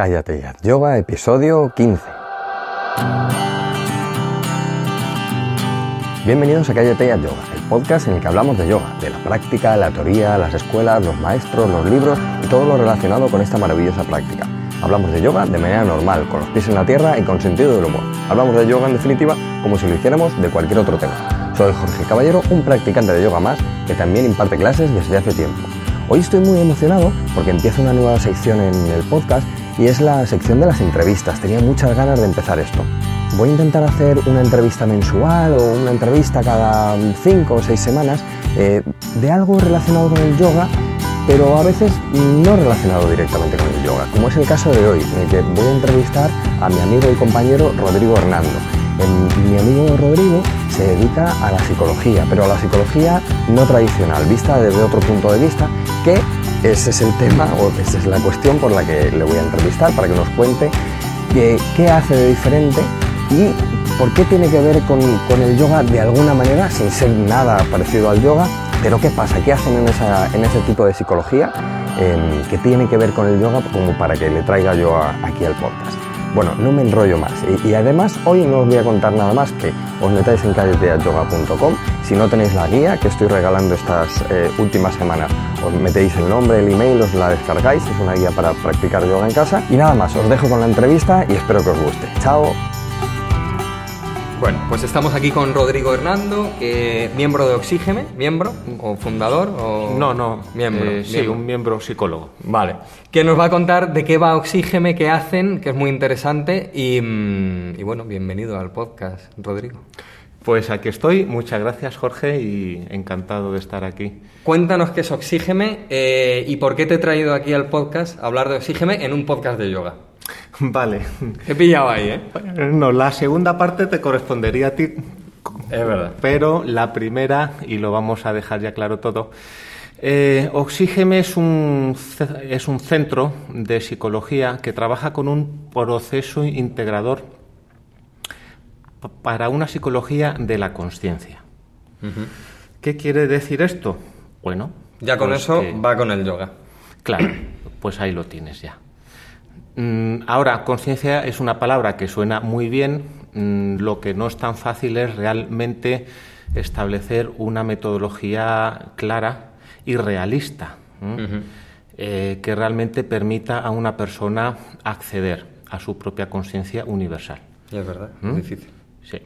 Cállate ya. Yoga, episodio 15. Bienvenidos a Cállate ya Yoga, el podcast en el que hablamos de yoga, de la práctica, la teoría, las escuelas, los maestros, los libros y todo lo relacionado con esta maravillosa práctica. Hablamos de yoga de manera normal, con los pies en la tierra y con sentido del humor. Hablamos de yoga en definitiva como si lo hiciéramos de cualquier otro tema. Soy Jorge Caballero, un practicante de yoga más que también imparte clases desde hace tiempo. Hoy estoy muy emocionado porque empieza una nueva sección en el podcast y es la sección de las entrevistas. Tenía muchas ganas de empezar esto. Voy a intentar hacer una entrevista mensual o una entrevista cada cinco o seis semanas eh, de algo relacionado con el yoga, pero a veces no relacionado directamente con el yoga, como es el caso de hoy, en el que voy a entrevistar a mi amigo y compañero Rodrigo Hernando. mi amigo Rodrigo se dedica a la psicología, pero a la psicología no tradicional, vista desde otro punto de vista, que ese es el tema o esa es la cuestión por la que le voy a entrevistar para que nos cuente qué, qué hace de diferente y por qué tiene que ver con, con, el yoga de alguna manera, sin ser nada parecido al yoga. Pero ¿qué pasa? ¿Qué hacen en, esa, en ese tipo de psicología que tiene que ver con el yoga como para que le traiga yo aquí al podcast? Bueno, no me enrollo más. Y, además hoy no os voy a contar nada más que os metáis en calleteayoga.com. Si no tenéis la guía que estoy regalando estas eh, últimas semanas, os metéis el nombre, el email, os la descargáis. Es una guía para practicar yoga en casa. Y nada más, os dejo con la entrevista y espero que os guste. Chao. Bueno, pues estamos aquí con Rodrigo Hernando, eh, miembro de Oxígeme, miembro o fundador o no, no, miembro, eh, sí, miembro. un miembro psicólogo. Vale, que nos va a contar de qué va Oxígeme, qué hacen, que es muy interesante y, mm, y bueno, bienvenido al podcast, Rodrigo. Pues aquí estoy, muchas gracias Jorge y encantado de estar aquí. Cuéntanos qué es Oxígeme eh, y por qué te he traído aquí al podcast a hablar de Oxígeme en un podcast de yoga. Vale. He pillado ahí, ¿eh? No, la segunda parte te correspondería a ti. Es verdad. Pero la primera, y lo vamos a dejar ya claro todo, eh, Oxígeme es un, es un centro de psicología que trabaja con un proceso integrador para una psicología de la conciencia. Uh -huh. ¿Qué quiere decir esto? Bueno. Ya con pues eso que... va con el yoga. Claro, pues ahí lo tienes ya. Mm, ahora, conciencia es una palabra que suena muy bien, mm, lo que no es tan fácil es realmente establecer una metodología clara y realista uh -huh. eh, que realmente permita a una persona acceder a su propia conciencia universal. Es verdad, ¿Mm? es difícil. Sí.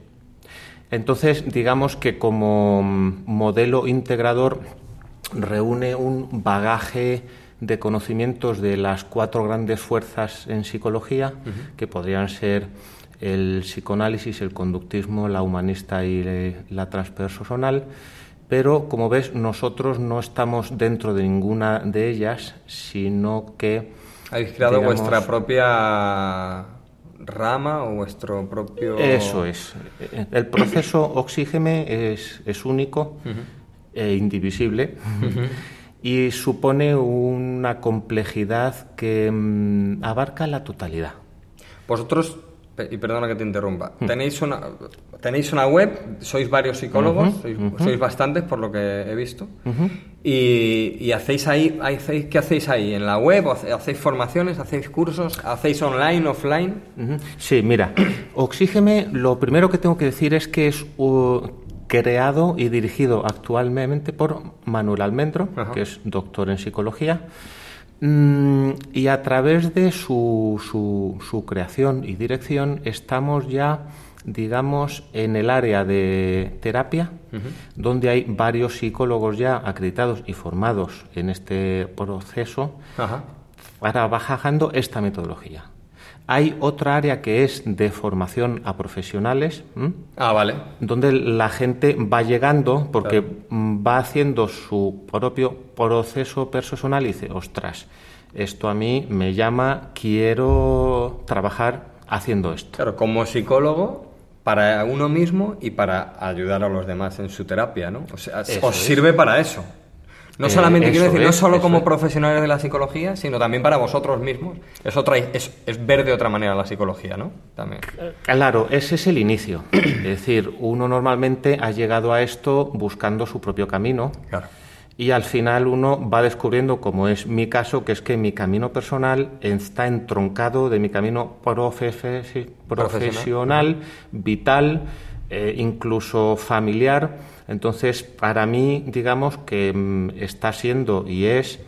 Entonces, digamos que como modelo integrador reúne un bagaje de conocimientos de las cuatro grandes fuerzas en psicología, uh -huh. que podrían ser el psicoanálisis, el conductismo, la humanista y la transpersonal, pero como ves, nosotros no estamos dentro de ninguna de ellas, sino que... Habéis creado digamos, vuestra propia rama o vuestro propio... Eso es. El proceso Oxígeme es, es único uh -huh. e indivisible. Uh -huh y supone una complejidad que mmm, abarca la totalidad. Vosotros, y perdona que te interrumpa, mm. tenéis, una, tenéis una web, sois varios psicólogos, uh -huh, sois, uh -huh. sois, bastantes por lo que he visto, uh -huh. y, y, hacéis ahí, hacéis, ¿qué hacéis ahí? ¿En la web? ¿Hacéis formaciones? ¿Hacéis cursos? ¿Hacéis online, offline? Sí, mira, Oxígeme, lo primero que tengo que decir es que es... Creado y dirigido actualmente por Manuel Almendro, Ajá. que es doctor en psicología, mm, y a través de su, su, su, creación y dirección estamos ya, digamos, en el área de terapia, uh -huh. donde hay varios psicólogos ya acreditados y formados en este proceso Ajá. para bajando esta metodología. Hay otra área que es de formación a profesionales. ¿m? Ah, vale. Donde la gente va llegando porque claro. va haciendo su propio proceso personal y dice, ostras, esto a mí me llama, quiero trabajar haciendo esto. Claro, como psicólogo, para uno mismo y para ayudar a los demás en su terapia, ¿no? O sea, eso os sirve para eso. No solamente, eh, quiero decir, es, no solo como es. profesionales de la psicología, sino también para vosotros mismos. Es, otra, es, es, ver de otra manera la psicología, ¿no? También. Claro, ese es el inicio. es decir, uno normalmente ha llegado a esto buscando su propio camino. Claro. y al final uno va descubriendo, como es mi caso, que es que mi camino personal está entroncado de mi camino profesional, vital, eh, incluso familiar. Entonces, para mí, digamos que mm, está siendo y es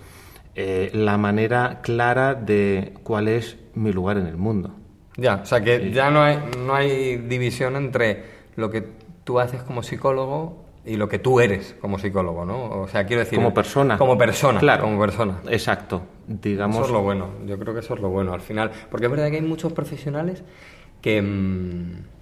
eh, la manera clara de cuál es mi lugar en el mundo. Ya, o sea que ya no hay, no hay división entre lo que tú haces como psicólogo y lo que tú eres como psicólogo, ¿no? O sea, quiero decir... Como persona. Como persona, claro. como persona. Exacto, digamos... Eso es lo bueno, yo creo que eso es lo bueno al final. Porque es verdad que hay muchos profesionales que... Mm,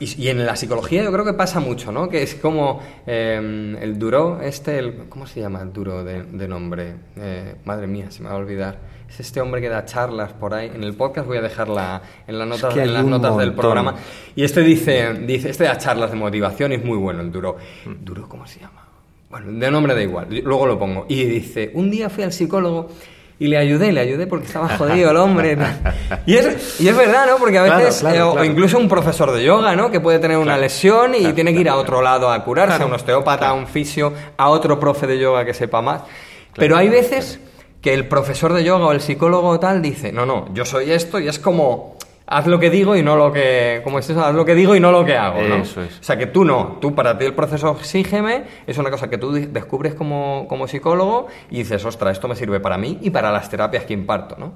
y, en la psicología yo creo que pasa mucho, ¿no? Que es como eh, el duro, este, el, ¿cómo se llama el duro de, nombre? Eh, madre mía, se me va a olvidar. Es este hombre que da charlas por ahí. En el podcast voy a dejarla en las notas, en las notas del programa. Y este dice, dice, este da charlas de motivación y es muy bueno el duro. ¿Duro cómo se llama? Bueno, de nombre da igual, luego lo pongo. Y dice, un día fui al psicólogo y le ayudé, le ayudé porque estaba jodido el hombre. Y es, y es verdad, ¿no? Porque a veces, eh, o incluso un profesor de yoga, ¿no? Que puede tener una lesión y tiene que ir a otro lado a curarse, a un osteópata, a un fisio, a otro profe de yoga que sepa más. Pero hay veces que el profesor de yoga o el psicólogo tal dice, no, no, yo soy esto y es como, haz lo que digo y no lo que, como es eso, haz lo que digo y no lo que hago, ¿no? Eso es. O sea, que tú no, tú para ti el proceso Oxígeme es una cosa que tú descubres como, como psicólogo y dices, ostras, esto me sirve para mí y para las terapias que imparto, ¿no?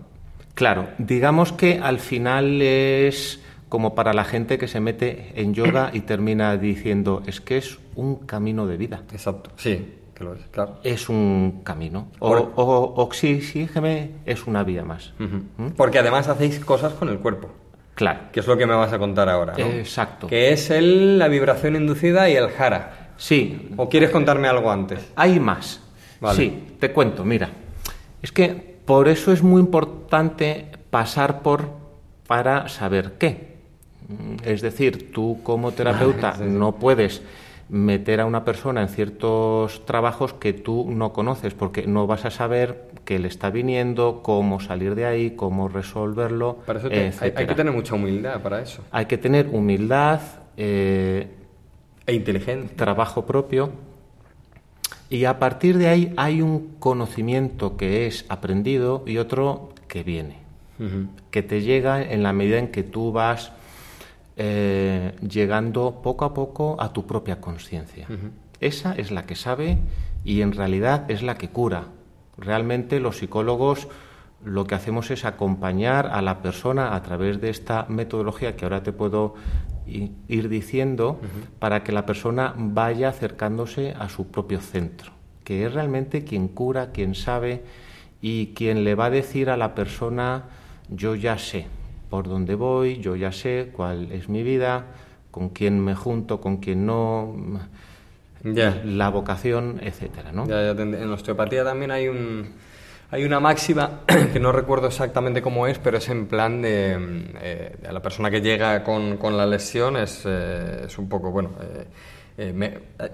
Claro, digamos que al final es como para la gente que se mete en yoga y termina diciendo, es que es un camino de vida. Exacto, sí es, claro. Es un camino. O, o, oxígeme es una vía más. ¿Mm? Porque además hacéis cosas con el cuerpo. Claro. Que es lo que me vas a contar ahora. ¿no? Exacto. Que es el, la vibración inducida y el jara. Sí. ¿O quieres contarme algo antes? Hay más. Sí, te cuento, mira. Es que por eso es muy importante pasar por para saber qué. Es decir, tú como terapeuta no puedes meter a una persona en ciertos trabajos que tú no conoces, porque no vas a saber qué le está viniendo, cómo salir de ahí, cómo resolverlo. Para eso hay, que tener mucha humildad para eso. Hay que tener humildad eh, e inteligencia. Trabajo propio. Y a partir de ahí hay un conocimiento que es aprendido y otro que viene, que te llega en la medida en que tú vas eh, llegando poco a poco a tu propia conciencia. Esa es la que sabe y en realidad es la que cura. Realmente los psicólogos lo que hacemos es acompañar a la persona a través de esta metodología que ahora te puedo ir diciendo para que la persona vaya acercándose a su propio centro, que es realmente quien cura, quien sabe y quien le va a decir a la persona yo ya sé, por dónde voy, yo ya sé cuál es mi vida, con quién me junto, con quién no, la vocación, etcétera, ¿no? en la osteopatía también hay un hay una máxima que no recuerdo exactamente cómo es, pero es en plan de eh, a la persona que llega con, con la lesión es, eh, es un poco bueno. Eh,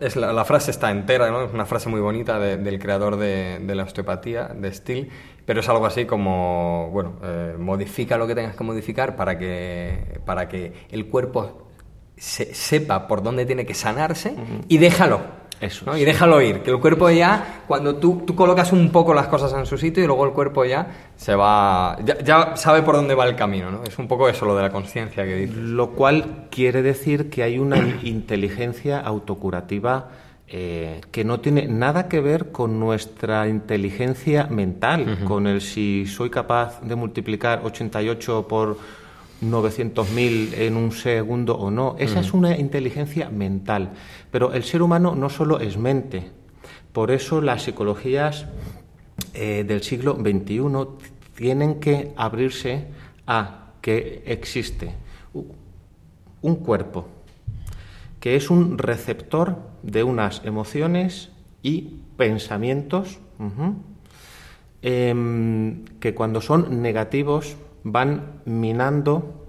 es la, frase está entera, ¿no? es una frase muy bonita del creador de, de, la osteopatía, de Steele, pero es algo así como, bueno, eh, modifica lo que tengas que modificar para que, para que el cuerpo se, sepa por dónde tiene que sanarse y déjalo. Eso. Y déjalo ir, que el cuerpo ya, cuando tú, tú, colocas un poco las cosas en su sitio y luego el cuerpo ya se va, ya, ya sabe por dónde va el camino, ¿no? Es un poco eso lo de la conciencia que dices. Lo cual quiere decir que hay una inteligencia autocurativa eh, que no tiene nada que ver con nuestra inteligencia mental, con el si soy capaz de multiplicar 88 por 900.000 en un segundo o no. Esa es una inteligencia mental. Pero el ser humano no solo es mente. Por eso las psicologías eh, del siglo XXI tienen que abrirse a que existe un cuerpo que es un receptor de unas emociones y pensamientos em, que cuando son negativos van minando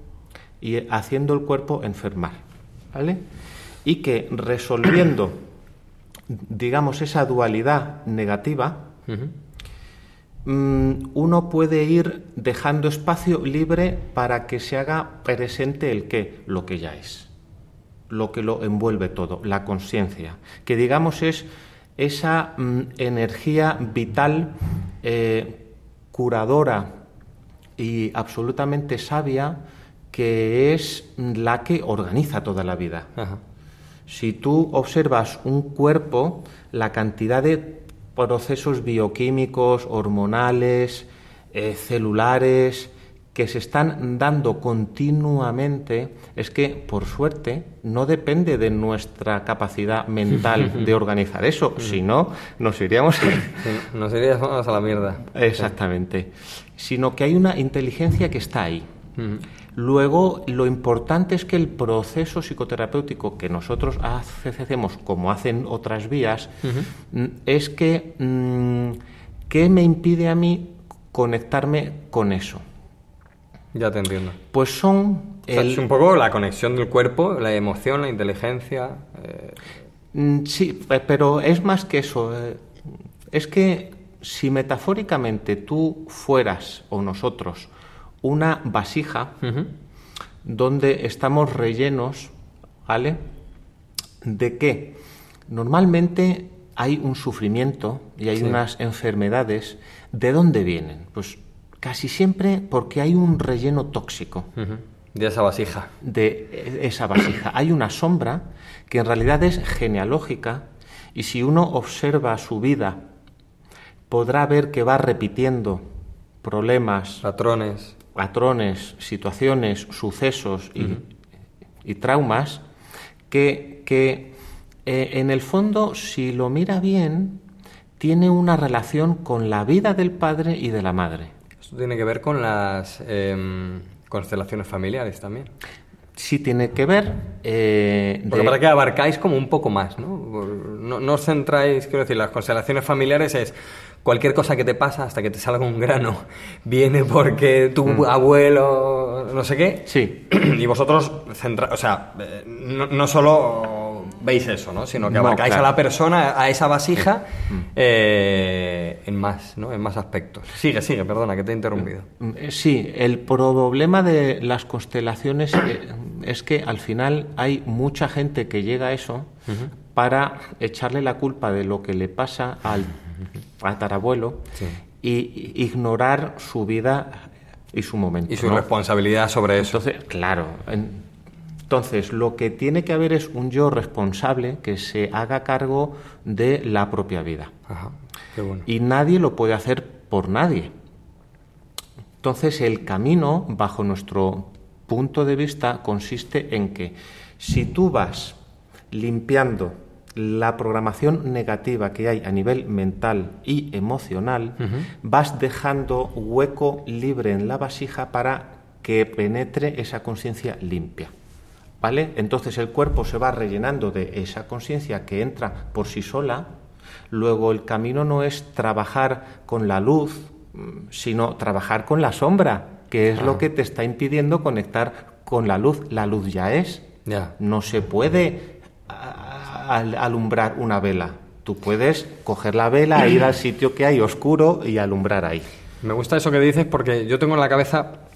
y haciendo el cuerpo enfermar, ¿vale? Y que resolviendo, digamos, esa dualidad negativa, mm, uno puede ir dejando espacio libre para que se haga presente el qué, lo que ya es lo que lo envuelve todo, la conciencia, que digamos es esa mm, energía vital, eh, curadora y absolutamente sabia que es la que organiza toda la vida. Si tú observas un cuerpo, la cantidad de procesos bioquímicos, hormonales, eh, celulares, que se están dando continuamente es que, por suerte, no depende de nuestra capacidad mental de organizar eso, si no, nos iríamos... nos iríamos a la mierda. Exactamente. Sino que hay una inteligencia que está ahí. Luego, lo importante es que el proceso psicoterapéutico que nosotros hacemos, como hacen otras vías, mm, es que, mm, ¿qué me impide a mí conectarme con eso? Ya te entiendo. Pues son... Es un poco la conexión del cuerpo, la emoción, la inteligencia. Eh. Mm, sí, pero es más que eso. Eh. Es que si metafóricamente tú fueras, o nosotros, una vasija donde estamos rellenos, ¿vale? ¿De qué? Normalmente hay un sufrimiento y hay unas enfermedades. ¿De dónde vienen? Pues casi siempre porque hay un relleno tóxico. De esa vasija. De esa vasija. hay una sombra que en realidad es genealógica y si uno observa su vida podrá ver que va repitiendo problemas. Patrones patrones, situaciones, sucesos y, traumas que, que eh, en el fondo, si lo mira bien, tiene una relación con la vida del padre y de la madre. Esto tiene que ver con las em, constelaciones familiares también. Sí tiene que ver. Eh, Porque para que abarcáis como un poco más, ¿no? ¿no? No os centráis, quiero decir, las constelaciones familiares es cualquier cosa que te pasa, hasta que te salga un grano, viene porque tu mm. abuelo, no sé qué. Sí. Y vosotros, centra o sea, eh, no, solo veis eso, ¿no? Sino que abarcáis a la persona, a esa vasija, mm. eh, en más, ¿no? En más aspectos. Sigue, sigue, perdona, que te he interrumpido. Mm, eh, sí, el problema de las constelaciones es que al final hay mucha gente que llega a eso para echarle la culpa de lo que le pasa al tatarabuelo y ignorar su vida y su momento. Y su responsabilidad sobre eso. Entonces, claro. Entonces, lo que tiene que haber es un yo responsable que se haga cargo de la propia vida. Y nadie lo puede hacer por nadie. Entonces, el camino, bajo nuestro punto de vista, consiste en que si tú vas limpiando la programación negativa que hay a nivel mental y emocional, vas dejando hueco libre en la vasija para que penetre esa conciencia limpia. ¿Vale? Entonces el cuerpo se va rellenando de esa conciencia que entra por sí sola. Luego el camino no es trabajar con la luz, mm, sino trabajar con la sombra, que es lo que te está impidiendo conectar con la luz. La luz ya es. No se puede al alumbrar una vela. Tú puedes coger la vela, ir al sitio que hay oscuro y alumbrar ahí. Me gusta eso que dices porque yo tengo en la cabeza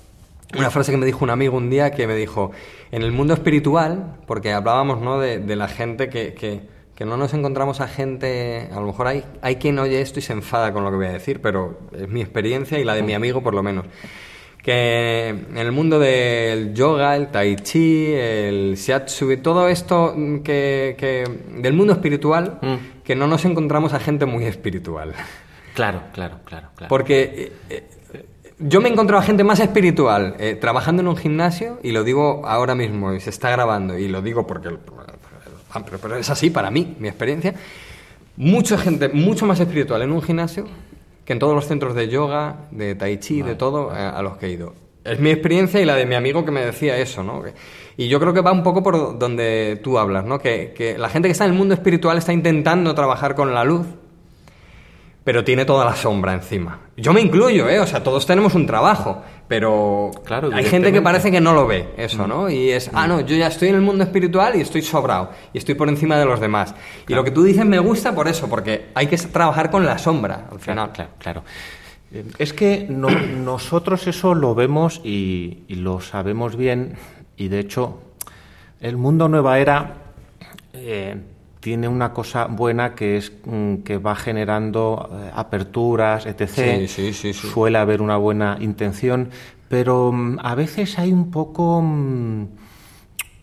una frase que me dijo un amigo un día que me dijo, en el mundo espiritual, porque hablábamos ¿no? de, la gente que, que, que, no nos encontramos a gente, a lo mejor hay, hay quien oye esto y se enfada con lo que voy a decir, pero es mi experiencia y la de mi amigo por lo menos que en el mundo del yoga, el tai chi, el shiatsu, todo esto que, del mundo espiritual, mm. que no nos encontramos a gente muy espiritual. Claro, claro, claro. claro. Porque eh, eh, yo me he encontrado a gente más espiritual eh, trabajando en un gimnasio, y lo digo ahora mismo, y se está grabando, y lo digo porque pero es así para mí, mi experiencia. Mucha gente mucho más espiritual en un gimnasio que en todos los centros de yoga, de tai chi, de todo, eh, a, los que he ido. Es mi experiencia y la de mi amigo que me decía eso, ¿no? Y yo creo que va un poco por donde tú hablas, ¿no? Que, que la gente que está en el mundo espiritual está intentando trabajar con la luz, pero tiene toda la sombra encima. Yo me incluyo, ¿eh? O sea, todos tenemos un trabajo, pero claro, hay gente que parece que no lo ve eso, ¿no? Y es, ah, no, yo ya estoy en el mundo espiritual y estoy sobrado, y estoy por encima de los demás. Y lo que tú dices me gusta por eso, porque hay que trabajar con la sombra, al final. Claro, claro. Es que nosotros eso lo vemos y, lo sabemos bien, y de hecho, el mundo nueva era... Eh, tiene una cosa buena que es mm, que va generando eh, aperturas, etc. Sí, sí, sí, Suele haber una buena intención, pero mm, a veces hay un poco mm,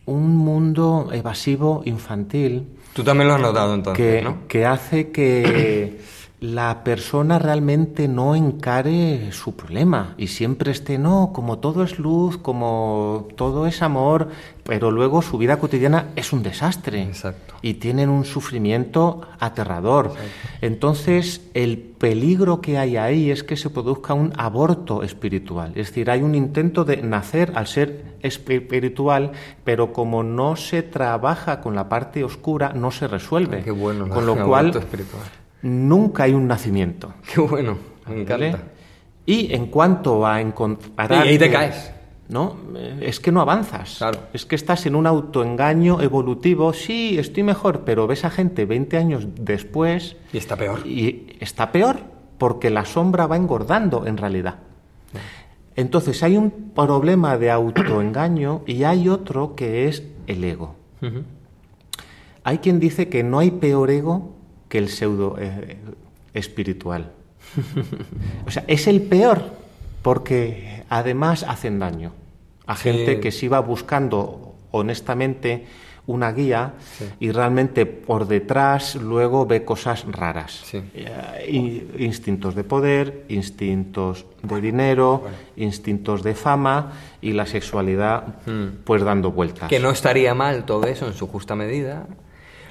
un mundo evasivo infantil. Tú también lo has notado entonces, que, ¿no? Que hace que la persona realmente no encare su problema y siempre esté, no, como todo es luz, como todo es amor, pero luego su vida cotidiana es un desastre. Exacto. Y tienen un sufrimiento aterrador. Entonces, el peligro que hay ahí es que se produzca un aborto espiritual. Es decir, hay un intento de nacer al ser espiritual, pero como no se trabaja con la parte oscura, no se resuelve. Qué bueno, con lo cual, espiritual nunca hay un nacimiento. Qué bueno, me encanta. Y en cuanto a encontrar... Y ahí te caes. ¿no? Es que no avanzas. Claro. Es que estás en un autoengaño evolutivo. Sí, estoy mejor, pero ves a gente 20 años después. Y está peor. Y está peor porque la sombra va engordando en realidad. Entonces hay un problema de autoengaño y hay otro que es el ego. Hay quien dice que no hay peor ego que el pseudo eh, espiritual. o sea, es el peor porque además hacen daño a gente Sí. que se iba buscando honestamente una guía y realmente por detrás luego ve cosas raras. Sí. Eh, instintos de poder, instintos de dinero, instintos de fama y la sexualidad pues dando vueltas. Que no estaría mal todo eso en su justa medida.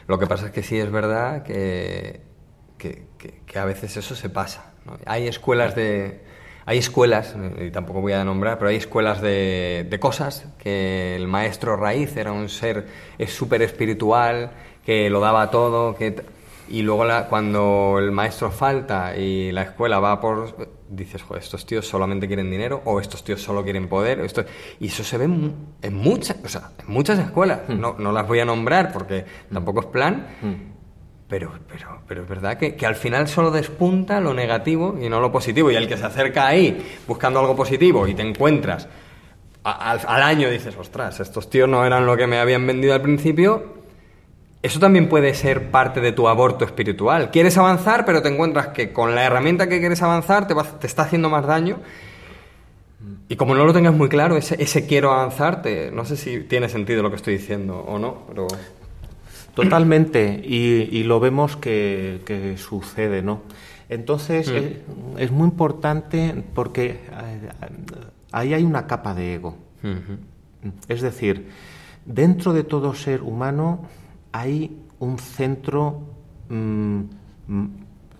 Lo que pasa es que sí es verdad que, que, que- a veces eso se pasa. ¿no? Hay escuelas de. Hay escuelas, y tampoco voy a nombrar, pero hay escuelas de, de cosas que el maestro raíz era un ser súper espiritual, que lo daba todo, que y luego la- cuando el maestro falta y la escuela va por... Dices, joder, estos tíos solamente quieren dinero o estos tíos solo quieren poder. Esto, y eso se ve en, en muchas, o sea, en muchas escuelas. No, no las voy a nombrar porque tampoco es plan. Pero, pero, pero es verdad que, que al final solo despunta lo negativo y no lo positivo. Y el que se acerca ahí buscando algo positivo y te encuentras a- al, al año dices, ostras, estos tíos no eran lo que me habían vendido al principio. Eso también puede ser parte de tu aborto espiritual. Quieres avanzar, pero te encuentras que con la herramienta que quieres avanzar te, va- te está haciendo más daño. Y como no lo tengas muy claro, ese, ese quiero avanzar, te- no sé si tiene sentido lo que estoy diciendo o no, pero... Totalmente, y, y lo vemos que, que sucede, ¿no? Entonces, eh, es muy importante porque eh, ahí hay una capa de ego. Es decir, dentro de todo ser humano hay un centro mm, mm,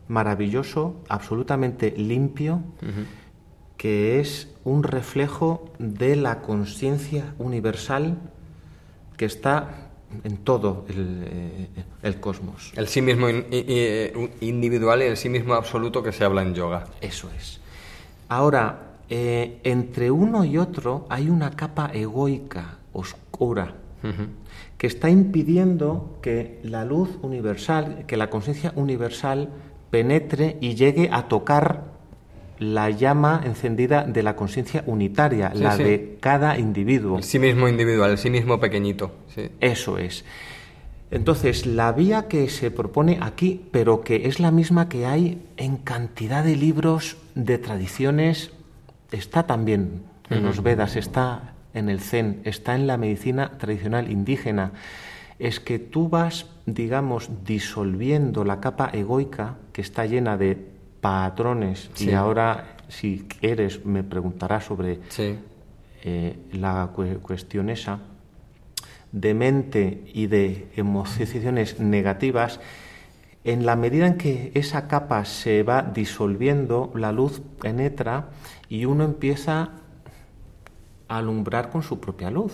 maravilloso, absolutamente limpio, que es un reflejo de la conciencia universal que está en todo el, eh, el cosmos. El sí mismo in- i- individual y el sí mismo absoluto que se habla en yoga. Eso es. Ahora, eh, entre uno y otro hay una capa egoica, oscura, que está impidiendo que la luz universal, que la conciencia universal penetre y llegue a tocar la llama encendida de la conciencia unitaria, Sí, la sí. de cada individuo. El sí mismo individual, el sí mismo pequeñito. Sí. Eso es. Entonces, la vía que se propone aquí, pero que es la misma que hay en cantidad de libros de tradiciones, está también en los Vedas, está en el Zen, está en la medicina tradicional indígena. Es que tú vas, digamos, disolviendo la capa egoica que está llena de patrones Sí. y ahora, si quieres, me preguntarás sobre Sí. eh, la cu- cuestión esa de mente y de emociones negativas, en la medida en que esa capa se va disolviendo, la luz penetra y uno empieza alumbrar con su propia luz,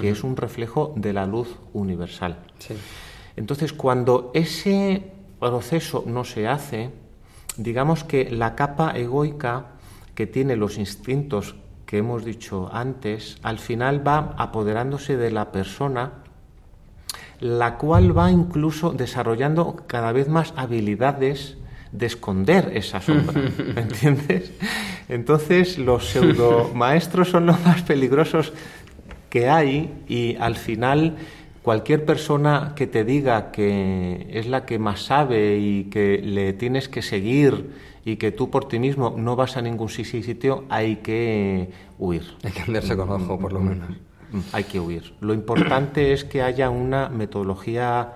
que es un reflejo de la luz universal. Sí. Entonces, cuando ese proceso no se hace, digamos que la capa egoica que tiene los instintos que hemos dicho antes, al final va apoderándose de la persona, la cual va incluso desarrollando cada vez más habilidades de esconder esa sombra, ¿me entiendes? Entonces los pseudo maestros son los más peligrosos que hay y al final Cualquier persona que te diga que es la que más sabe y que le tienes que seguir y que tú por ti mismo no vas a ningún sitio, hay que huir. Hay que andarse con ojo, por lo menos. Hay que huir. Lo importante es que haya una metodología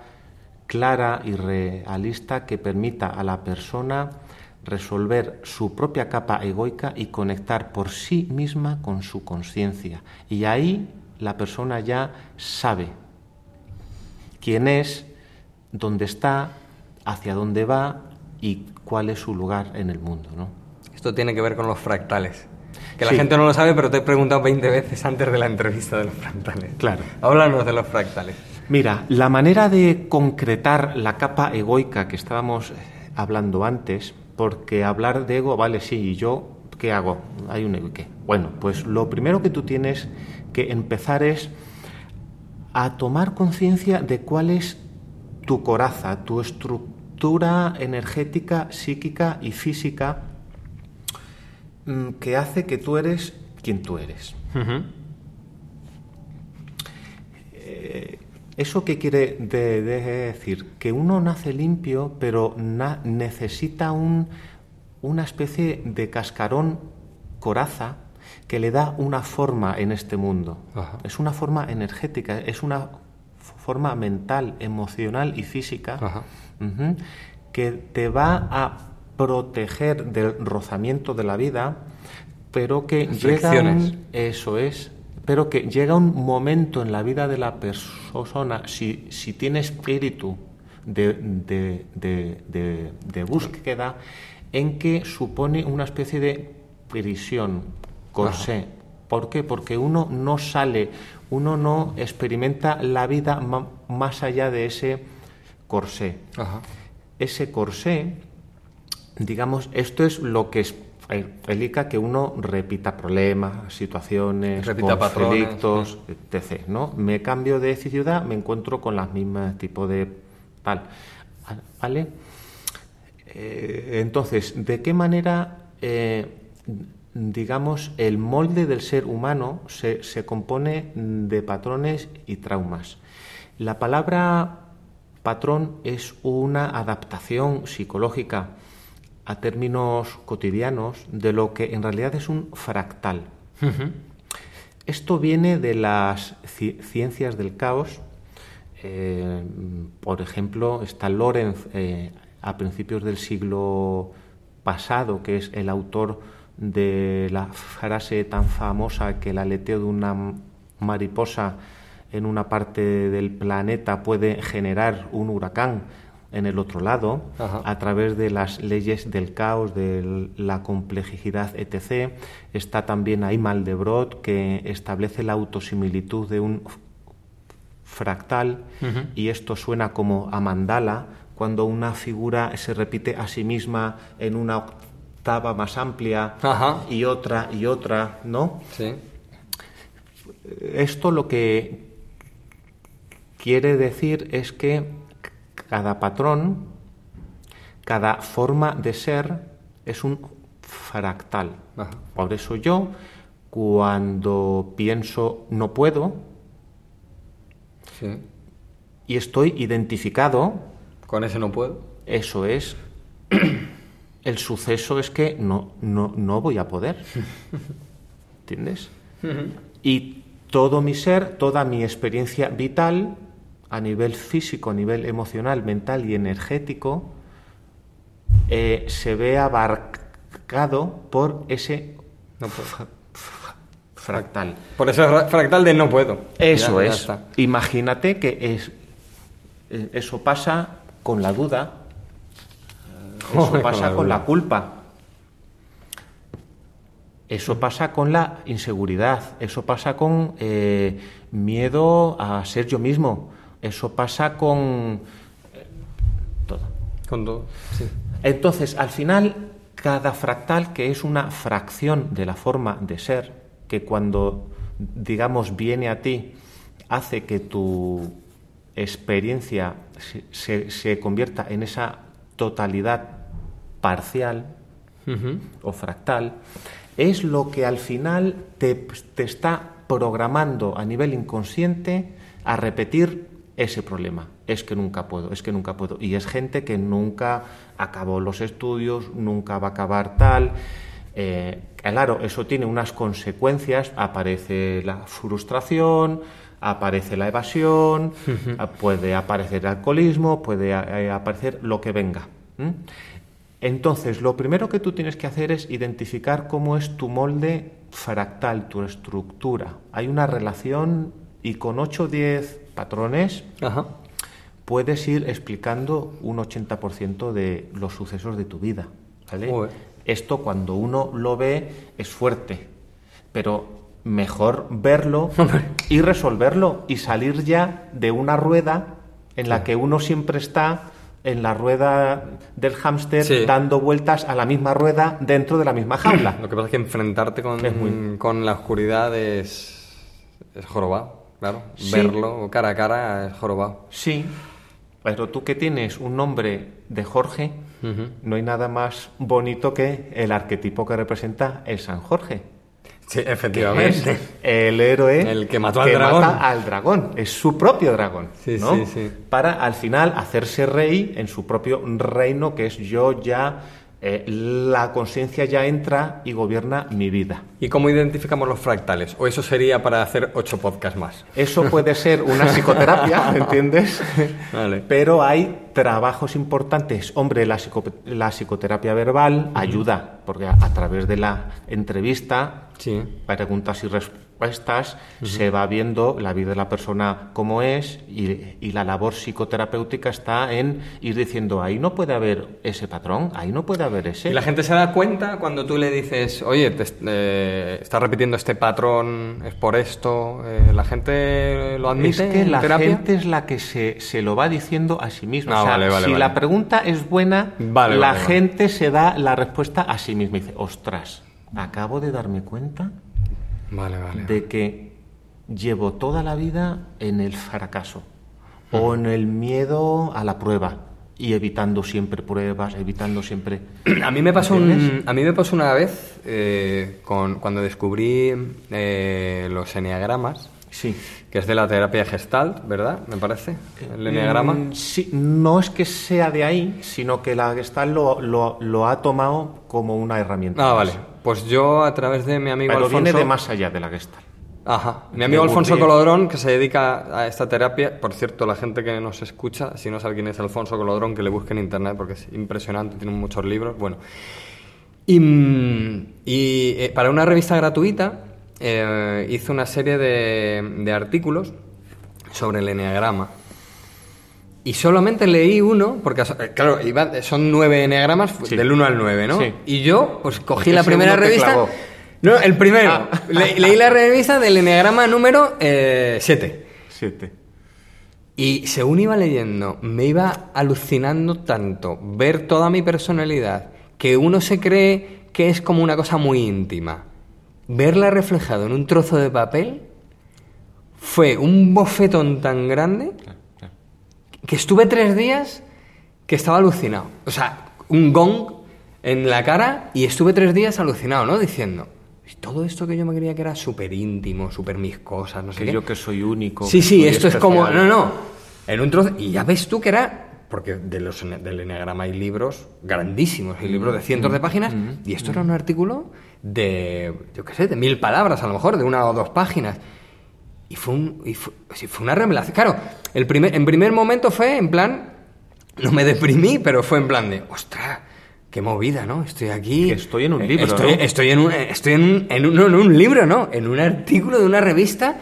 clara y realista que permita a la persona resolver su propia capa egoica y conectar por sí misma con su conciencia. Y ahí la persona ya sabe quién es, dónde está, hacia dónde va y cuál es su lugar en el mundo. ¿no? Esto tiene que ver con los fractales. Que la gente no lo sabe, pero te he preguntado 20 veces antes de la entrevista de los fractales. Claro. Háblanos de los fractales. Mira, la manera de concretar la capa egoica que estábamos hablando antes, porque hablar de ego, vale, sí, ¿y yo qué hago? Hay un ego qué. Bueno, pues lo primero que tú tienes que empezar es a tomar conciencia de cuál es tu coraza, tu estructura energética, psíquica y física mm, que hace que tú eres quien tú eres. Eh, ¿Eso qué quiere decir? Que uno nace limpio, pero necesita un, una especie de cascarón coraza que le da una forma en este mundo. Es una forma energética, es una forma mental, emocional y física que te va a proteger del rozamiento de la vida, pero que llega un, eso es, pero que llega un momento en la vida de la persona, si, si tiene espíritu de, de, de búsqueda, en que supone una especie de prisión, corsé. ¿Por qué? Porque uno no sale, uno no experimenta la vida más allá de ese corsé. Ese corsé, digamos, esto es lo que explica que uno repita problemas, situaciones, repita conflictos, etc. ¿no? Me cambio de ciudad, me encuentro con las mismas tipo de tal. ¿Vale? Eh, entonces, ¿de qué manera eh, digamos, el molde del ser humano se, compone de patrones y traumas. La palabra patrón es una adaptación psicológica a términos cotidianos de lo que en realidad es un fractal. Esto viene de las ciencias del caos. Eh, por ejemplo, está Lorenz eh, a principios del siglo pasado, que es el autor de la frase tan famosa que el aleteo de una mariposa en una parte del planeta puede generar un huracán en el otro lado, a través de las leyes del caos, de la complejidad, etc. Está también ahí Maldebrot, que establece la autosimilitud de un fractal, y esto suena como a mandala, cuando una figura se repite a sí misma en una más amplia y otra y otra, ¿no? Sí. Esto lo que quiere decir es que cada patrón, cada forma de ser es un fractal. Por eso yo, cuando pienso no puedo, y estoy identificado. Con ese no puedo. Eso es. el suceso es que no, no, no voy a poder. ¿Entiendes? Y todo mi ser, toda mi experiencia vital, a nivel físico, a nivel emocional, mental y energético, eh, se ve abarcado por ese fractal. Por ese fractal de no puedo. Eso es. Imagínate que es, eh, eso pasa con la duda, eso pasa con la culpa. Eso pasa con la inseguridad. Eso pasa con eh, miedo a ser yo mismo. Eso pasa con eh, todo. Con todo. Entonces, al final, cada fractal, que es una fracción de la forma de ser, que cuando, digamos, viene a ti, hace que tu experiencia se, se convierta en esa totalidad parcial o fractal, es lo que al final te, está programando a nivel inconsciente a repetir ese problema. Es que nunca puedo, es que nunca puedo. Y es gente que nunca acabó los estudios, nunca va a acabar tal. Eh, claro, eso tiene unas consecuencias. Aparece la frustración, aparece la evasión, puede aparecer el alcoholismo, puede eh, aparecer lo que venga. Entonces, lo primero que tú tienes que hacer es identificar cómo es tu molde fractal, tu estructura. Hay una relación y con 8 o 10 patrones puedes ir explicando un 80% de los sucesos de tu vida. Esto cuando uno lo ve es fuerte, pero mejor verlo y resolverlo y salir ya de una rueda en la que uno siempre está en la rueda del hámster dando vueltas a la misma rueda dentro de la misma jaula. Lo que pasa es que enfrentarte con, con la oscuridad es, es jorobado, claro. Verlo cara a cara es jorobado. Sí, pero tú que tienes un nombre de Jorge, no hay nada más bonito que el arquetipo que representa el San Jorge. Sí, efectivamente. el héroe el que mató al dragón. Mata al dragón. Es su propio dragón. Sí, sí, sí. Para al final hacerse rey en su propio reino, que es yo ya eh, la conciencia ya entra y gobierna mi vida. ¿Y cómo identificamos los fractales? ¿O eso sería para hacer ocho podcasts más? Eso puede ser una psicoterapia, ¿entiendes? Vale. Pero hay trabajos importantes. Hombre, la, psicoterapia verbal ayuda, porque a, través de la entrevista, sí. preguntas y respuestas, se va viendo la vida de la persona como es y, la labor psicoterapéutica está en ir diciendo, ahí no puede haber ese patrón, ahí no puede haber ese. Y la gente se da cuenta cuando tú le dices, oye, te, eh, estás repitiendo este patrón, es por esto, eh, la gente lo admite. Es que la gente es la que se, se, lo va diciendo a sí misma. Ah, si la pregunta es buena, la gente se da la respuesta a sí misma y dice, ostras, acabo de darme cuenta de que llevo toda la vida en el fracaso o en el miedo a la prueba y evitando siempre pruebas, evitando siempre. A mí me pasó, a mí me pasó una vez eh, con, cuando descubrí eh, los enneagramas. Sí. Que es de la terapia Gestalt, ¿verdad? Me parece. El enneagrama. Mm, sí, no es que sea de ahí, sino que la Gestalt lo, lo, ha tomado como una herramienta. Ah, vale. Pues yo, a través de mi amigo Pero viene de más allá de la Gestalt. Ajá. Mi amigo Alfonso Colodrón, que se dedica a esta terapia, por cierto, la gente que nos escucha, si no sabe quién es Alfonso Colodrón, que le busque en internet porque es impresionante, tiene muchos libros. Bueno. Y, mm, eh, para una revista gratuita eh, hizo una serie de, artículos sobre el enneagrama. Y solamente leí uno, porque eh, claro, son nueve enneagramas del 1 al 9, ¿no? Y yo, pues cogí la primera revista. No, el primero. Ah. leí la revista del Enneagrama número 7. Eh, 7. Y según iba leyendo, me iba alucinando tanto ver toda mi personalidad, que uno se cree que es como una cosa muy íntima. Verla reflejado en un trozo de papel fue un bofetón tan grande que estuve tres días que estaba alucinado. O sea, un gong en la cara y estuve tres días alucinado, ¿no? Diciendo, todo esto que yo me creía que era súper íntimo, súper mis cosas, no sé que yo que soy único. Sí, sí, esto es como... No, no. En un trozo... Y ya ves tú que era... Porque de los, del Enneagrama hay libros grandísimos, hay libros de cientos de páginas, y esto era un artículo de, yo qué sé, de mil palabras a lo mejor, de una o dos páginas. Y fue, un, y fue, fue una revelación. Claro, el primer, en primer momento fue en plan, no me deprimí, pero fue en plan de, ostras, qué movida, ¿no? Estoy aquí. estoy en un libro. Estoy, ¿no? estoy en un, estoy en un, en un, no, en un libro, ¿no? En un artículo de una revista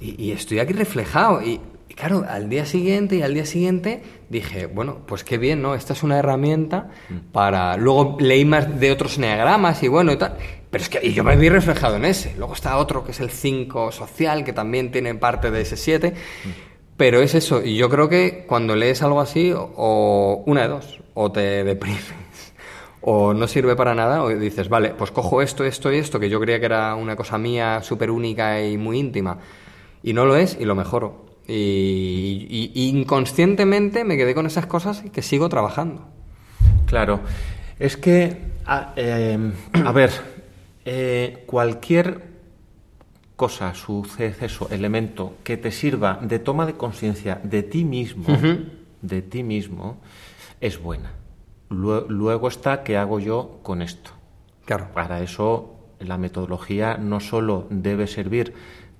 y, estoy aquí reflejado. Y, claro, al día siguiente y al día siguiente dije, bueno, pues qué bien, ¿no? Esta es una herramienta mm. para. Luego leí más de otros neagramas y bueno y tal. Pero es que y yo me vi reflejado en ese. Luego está otro que es el 5 social, que también tiene parte de ese 7. Mm. Pero es eso, y yo creo que cuando lees algo así, o una de dos, o te deprimes o no sirve para nada, o dices, vale, pues cojo esto, esto y esto, que yo creía que era una cosa mía súper única y muy íntima, y no lo es, y lo mejoro. Y, inconscientemente me quedé con esas cosas y que sigo trabajando. Claro, es que, a, eh, ver, eh, cualquier cosa, suceso, elemento que te sirva de toma de conciencia de ti mismo, de ti mismo, es buena. Luego está qué hago yo con esto. Claro. Para eso la metodología no solo debe servir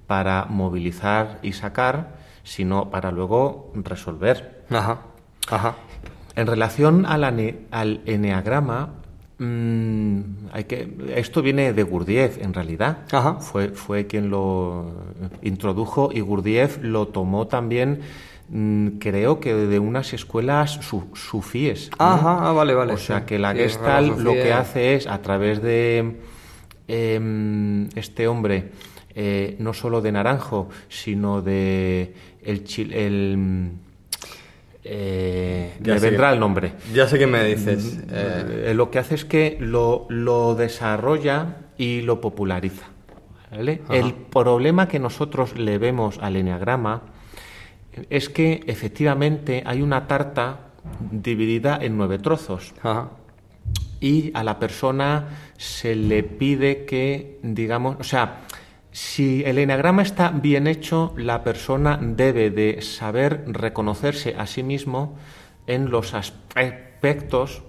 para movilizar y sacar, sino para luego resolver. Ajá. Ajá. En relación al, al eneagrama, mm, hay que, esto viene de Gurdjieff, en realidad. Fue, fue quien lo introdujo y Gurdjieff lo tomó también, mm, creo que de unas escuelas sufíes. Ajá, ah, vale, vale. O sea, que la Gestalt lo que hace es, a través de em, este hombre, eh, no solo de Naranjo, sino de el, el eh, me vendrá el nombre. Ya sé qué me dices. Mm, eh, lo que hace es que lo, desarrolla y lo populariza. El problema que nosotros le vemos al eneagrama es que efectivamente hay una tarta dividida en nueve trozos. Y a la persona se le pide que, digamos, o sea, si el enagrama está bien hecho, la persona debe de saber reconocerse a sí mismo en los aspectos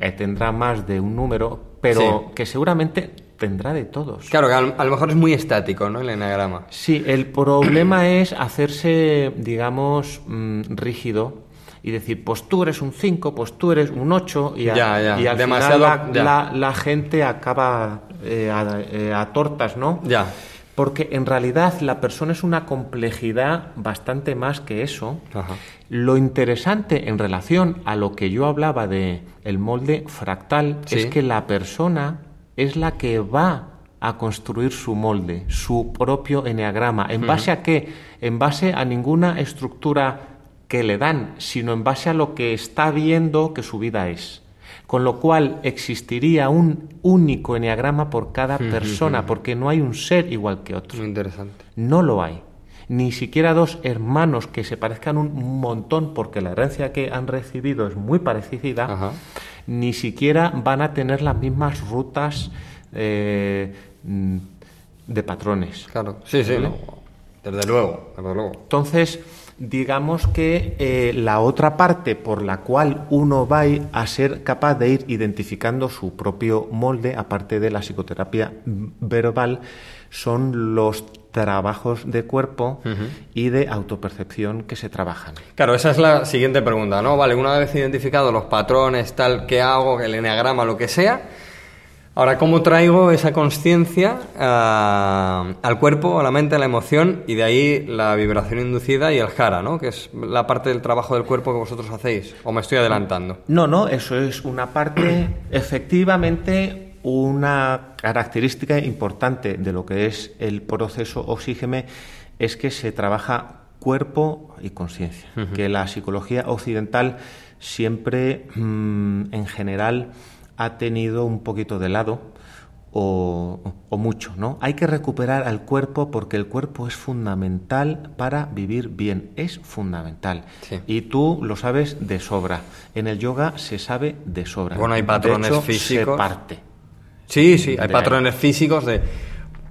que tendrá más de un número, pero que seguramente tendrá de todos. Claro, que a lo mejor es muy estático, ¿no? El enagrama. Sí, el problema es hacerse, digamos, mm, rígido y decir, pues tú eres un 5, pues tú eres un 8, y, y al final la, gente acaba eh, eh, a, tortas, ¿no? Ya. Porque en realidad la persona es una complejidad bastante más que eso. Lo interesante en relación a lo que yo hablaba de el molde fractal es que la persona es la que va a construir su molde, su propio eneagrama. ¿En base a qué? En base a ninguna estructura que le dan, sino en base a lo que está viendo que su vida es. Con lo cual existiría un único enneagrama por cada persona, porque no hay un ser igual que otro. Muy interesante. No lo hay. Ni siquiera dos hermanos que se parezcan un montón, porque la herencia que han recibido es muy parecida, ni siquiera van a tener las mismas rutas eh, de patrones. Claro, sí, sí, desde luego, desde luego. Entonces, digamos que eh, la otra parte por la cual uno va a ser capaz de ir identificando su propio molde, aparte de la psicoterapia verbal, son los trabajos de cuerpo y de autopercepción que se trabajan. Claro, esa es la siguiente pregunta, ¿no? Vale, una vez identificados los patrones, tal que hago, el eneagrama, lo que sea, Ahora, ¿cómo traigo esa conciencia ah, al cuerpo, a la mente, a la emoción y de ahí la vibración inducida y el jara, ¿no? Que es la parte del trabajo del cuerpo que vosotros hacéis. ¿O me estoy adelantando? No, no, eso es una parte, efectivamente, una característica importante de lo que es el proceso oxígeno es que se trabaja cuerpo y conciencia. Que la psicología occidental siempre, mm, en general, ha tenido un poquito de lado o, mucho, ¿no? Hay que recuperar al cuerpo porque el cuerpo es fundamental para vivir bien, es fundamental. Y tú lo sabes de sobra. En el yoga se sabe de sobra. Bueno, hay patrones físicos. Se parte. Sí, sí, hay patrones físicos de,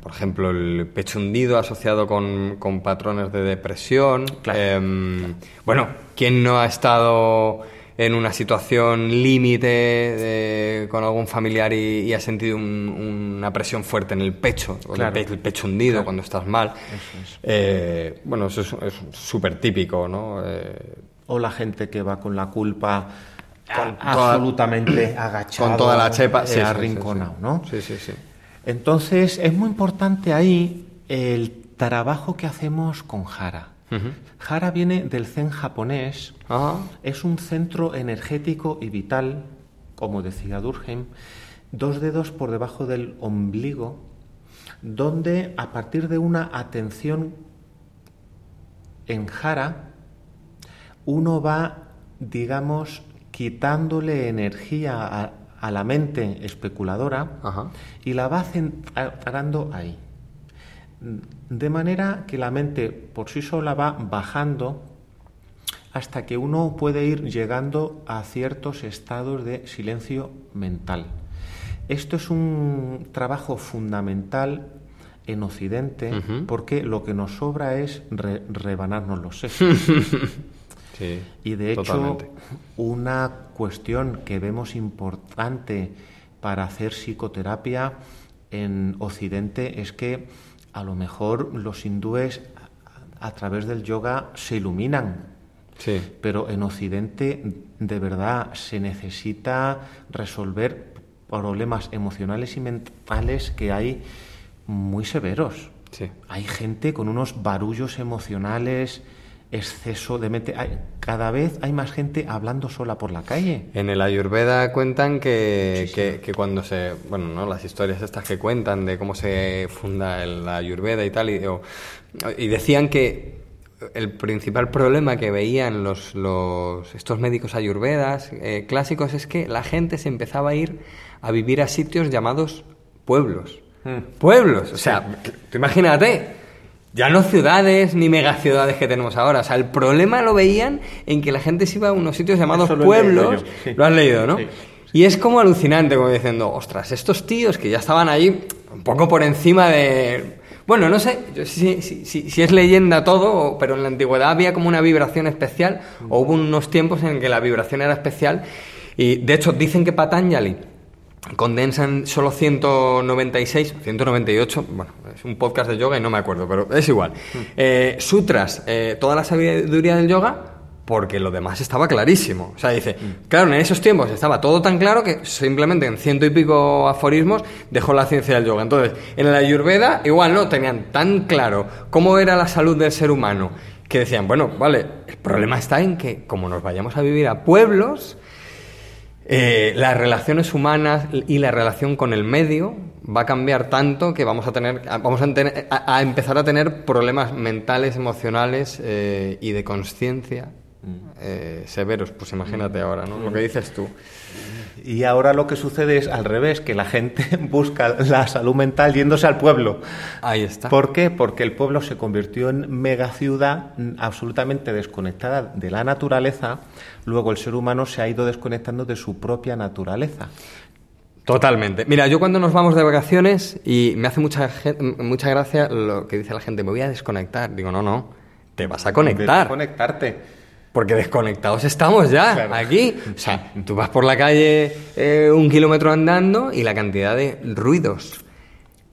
por ejemplo, el pecho hundido asociado con, patrones de depresión. Em, bueno, ¿quién no ha estado en una situación límite con algún familiar y, has sentido una presión fuerte en el pecho, el, pecho hundido cuando estás mal. Eh, bueno, eso es súper típico, ¿no? Eh, o la gente que va con la culpa absolutamente agachada. Con toda la chepa, se arrinconado, ¿no? Sí, sí, sí. Entonces, es muy importante ahí el trabajo que hacemos con Jara. Jara viene del zen japonés, es un centro energético y vital, como decía Durkheim, dos dedos por debajo del ombligo, donde a partir de una atención en Jara, uno va, digamos, quitándole energía a, la mente especuladora y la va centrando ahí. De manera que la mente por sí sola va bajando hasta que uno puede ir llegando a ciertos estados de silencio mental. Esto es un trabajo fundamental en Occidente porque lo que nos sobra es rebanarnos los sesos. y de hecho, una cuestión que vemos importante para hacer psicoterapia en Occidente es que a lo mejor los hindúes a, través del yoga se iluminan. Pero en Occidente de verdad se necesita resolver problemas emocionales y mentales que hay muy severos. Hay gente con unos barullos emocionales, exceso de mente. cada vez hay más gente hablando sola por la calle. En el Ayurveda cuentan que, que, cuando se. Bueno, ¿no? las historias estas que cuentan de cómo se funda el Ayurveda y tal, y, y decían que el principal problema que veían los, los estos médicos ayurvedas eh, clásicos es que la gente se empezaba a ir a vivir a sitios llamados pueblos. Hmm. Pueblos, o sea, imagínate, ya no ciudades ni megaciudades que tenemos ahora. O sea, el problema lo veían en que la gente se iba a unos sitios llamados pueblos. Lo has leído, ¿no? Y es como alucinante, como diciendo, ostras, estos tíos que ya estaban allí un poco por encima de... Bueno, no sé si, si, es leyenda todo, pero en la antigüedad había como una vibración especial, o hubo unos tiempos en que la vibración era especial. Y de hecho, dicen que Patanjali condensan solo 196, 198, bueno, es un podcast de yoga y no me acuerdo, pero es igual. Mm. Eh, sutras, eh, toda la sabiduría del yoga, porque lo demás estaba clarísimo. O sea, dice, mm. claro, en esos tiempos estaba todo tan claro que simplemente en ciento y pico aforismos dejó la ciencia del yoga. Entonces, en la Ayurveda igual no tenían tan claro cómo era la salud del ser humano que decían, bueno, vale, el problema está en que como nos vayamos a vivir a pueblos, eh, las relaciones humanas y la relación con el medio va a cambiar tanto que vamos a tener vamos a, empezar a tener problemas mentales emocionales eh, y de conciencia mm. eh, severos pues imagínate ahora no lo que dices tú y ahora lo que sucede es al revés, que la gente busca la salud mental yéndose al pueblo. Ahí está. ¿Por qué? Porque el pueblo se convirtió en megaciudad absolutamente desconectada de la naturaleza, luego el ser humano se ha ido desconectando de su propia naturaleza. Totalmente. Mira, yo cuando nos vamos de vacaciones y me hace mucha, mucha gracia lo que dice la gente, me voy a desconectar. Digo, no, no, te vas a conectar. conectarte. Porque desconectados estamos ya aquí. O sea, tú vas por la calle eh, un kilómetro andando y la cantidad de ruidos.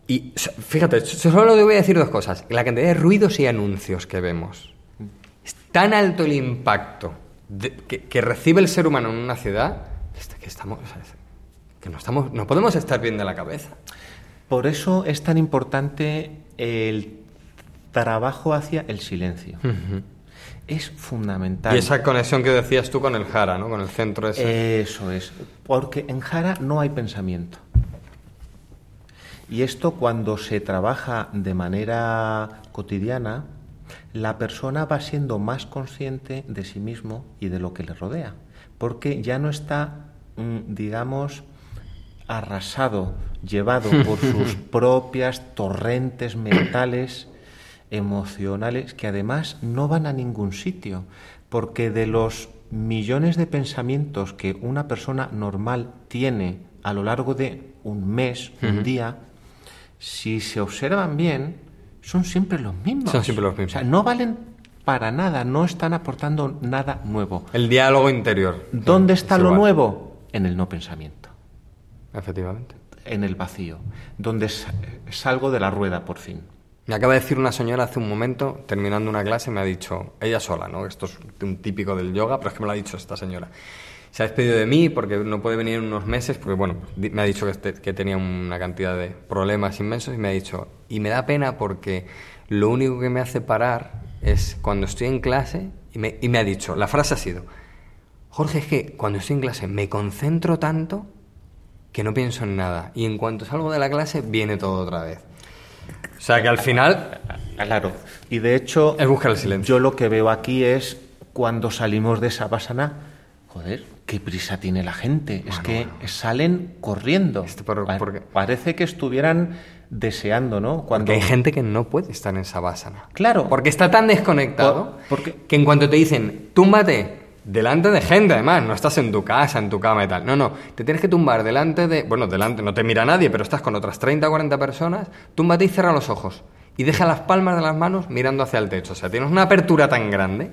Y fíjate, solo te voy a decir dos cosas. La cantidad de ruidos y anuncios que vemos. Es tan alto el impacto que, recibe el ser humano en una ciudad que estamos. que no, estamos, no podemos estar bien de la cabeza. Por eso es tan importante el trabajo hacia el silencio es fundamental. Y esa conexión que decías tú con el Jara, ¿no? Con el centro ese. Eso es. Porque en Jara no hay pensamiento. Y esto cuando se trabaja de manera cotidiana, la persona va siendo más consciente de sí mismo y de lo que le rodea. Porque ya no está, mm, digamos, arrasado, llevado por sus propias torrentes mentales emocionales que además no van a ningún sitio, porque de los millones de pensamientos que una persona normal tiene a lo largo de un mes, un día, si se observan bien, son siempre los mismos. Son siempre los mismos. O sea, no valen para nada, no están aportando nada nuevo. El diálogo interior. ¿Dónde está lo nuevo? En el no pensamiento. Efectivamente. En el vacío, donde salgo de la rueda por fin. Me acaba de decir una señora hace un momento, terminando una clase, me ha dicho, ella sola, ¿no? Esto es un típico del yoga, pero es que me lo ha dicho esta señora. Se ha despedido de mí porque no puede venir en unos meses, porque bueno, me ha dicho que, este, que tenía una cantidad de problemas inmensos y me ha dicho, y me da pena porque lo único que me hace parar es cuando estoy en clase y me, y me ha dicho, la frase ha sido, Jorge, es que cuando estoy en clase me concentro tanto que no pienso en nada y en cuanto salgo de la clase viene todo otra vez. O sea que al final. Claro. Y de hecho. Es buscar el silencio. Yo lo que veo aquí es cuando salimos de esa pasana. Joder, qué prisa tiene la gente. es que salen corriendo. Este parece que estuvieran deseando, ¿no? Cuando... Porque hay gente que no puede estar en esa basana. Claro. Porque está tan desconectado porque... que en cuanto te dicen, túmbate, delante de gente, además, no estás en tu casa, en tu cama y tal. No, no, te tienes que tumbar delante de, bueno, delante, no te mira nadie, pero estás con otras 30 o 40 personas, túmbate y cierra los ojos y deja las palmas de las manos mirando hacia el techo. O sea, tienes una apertura tan grande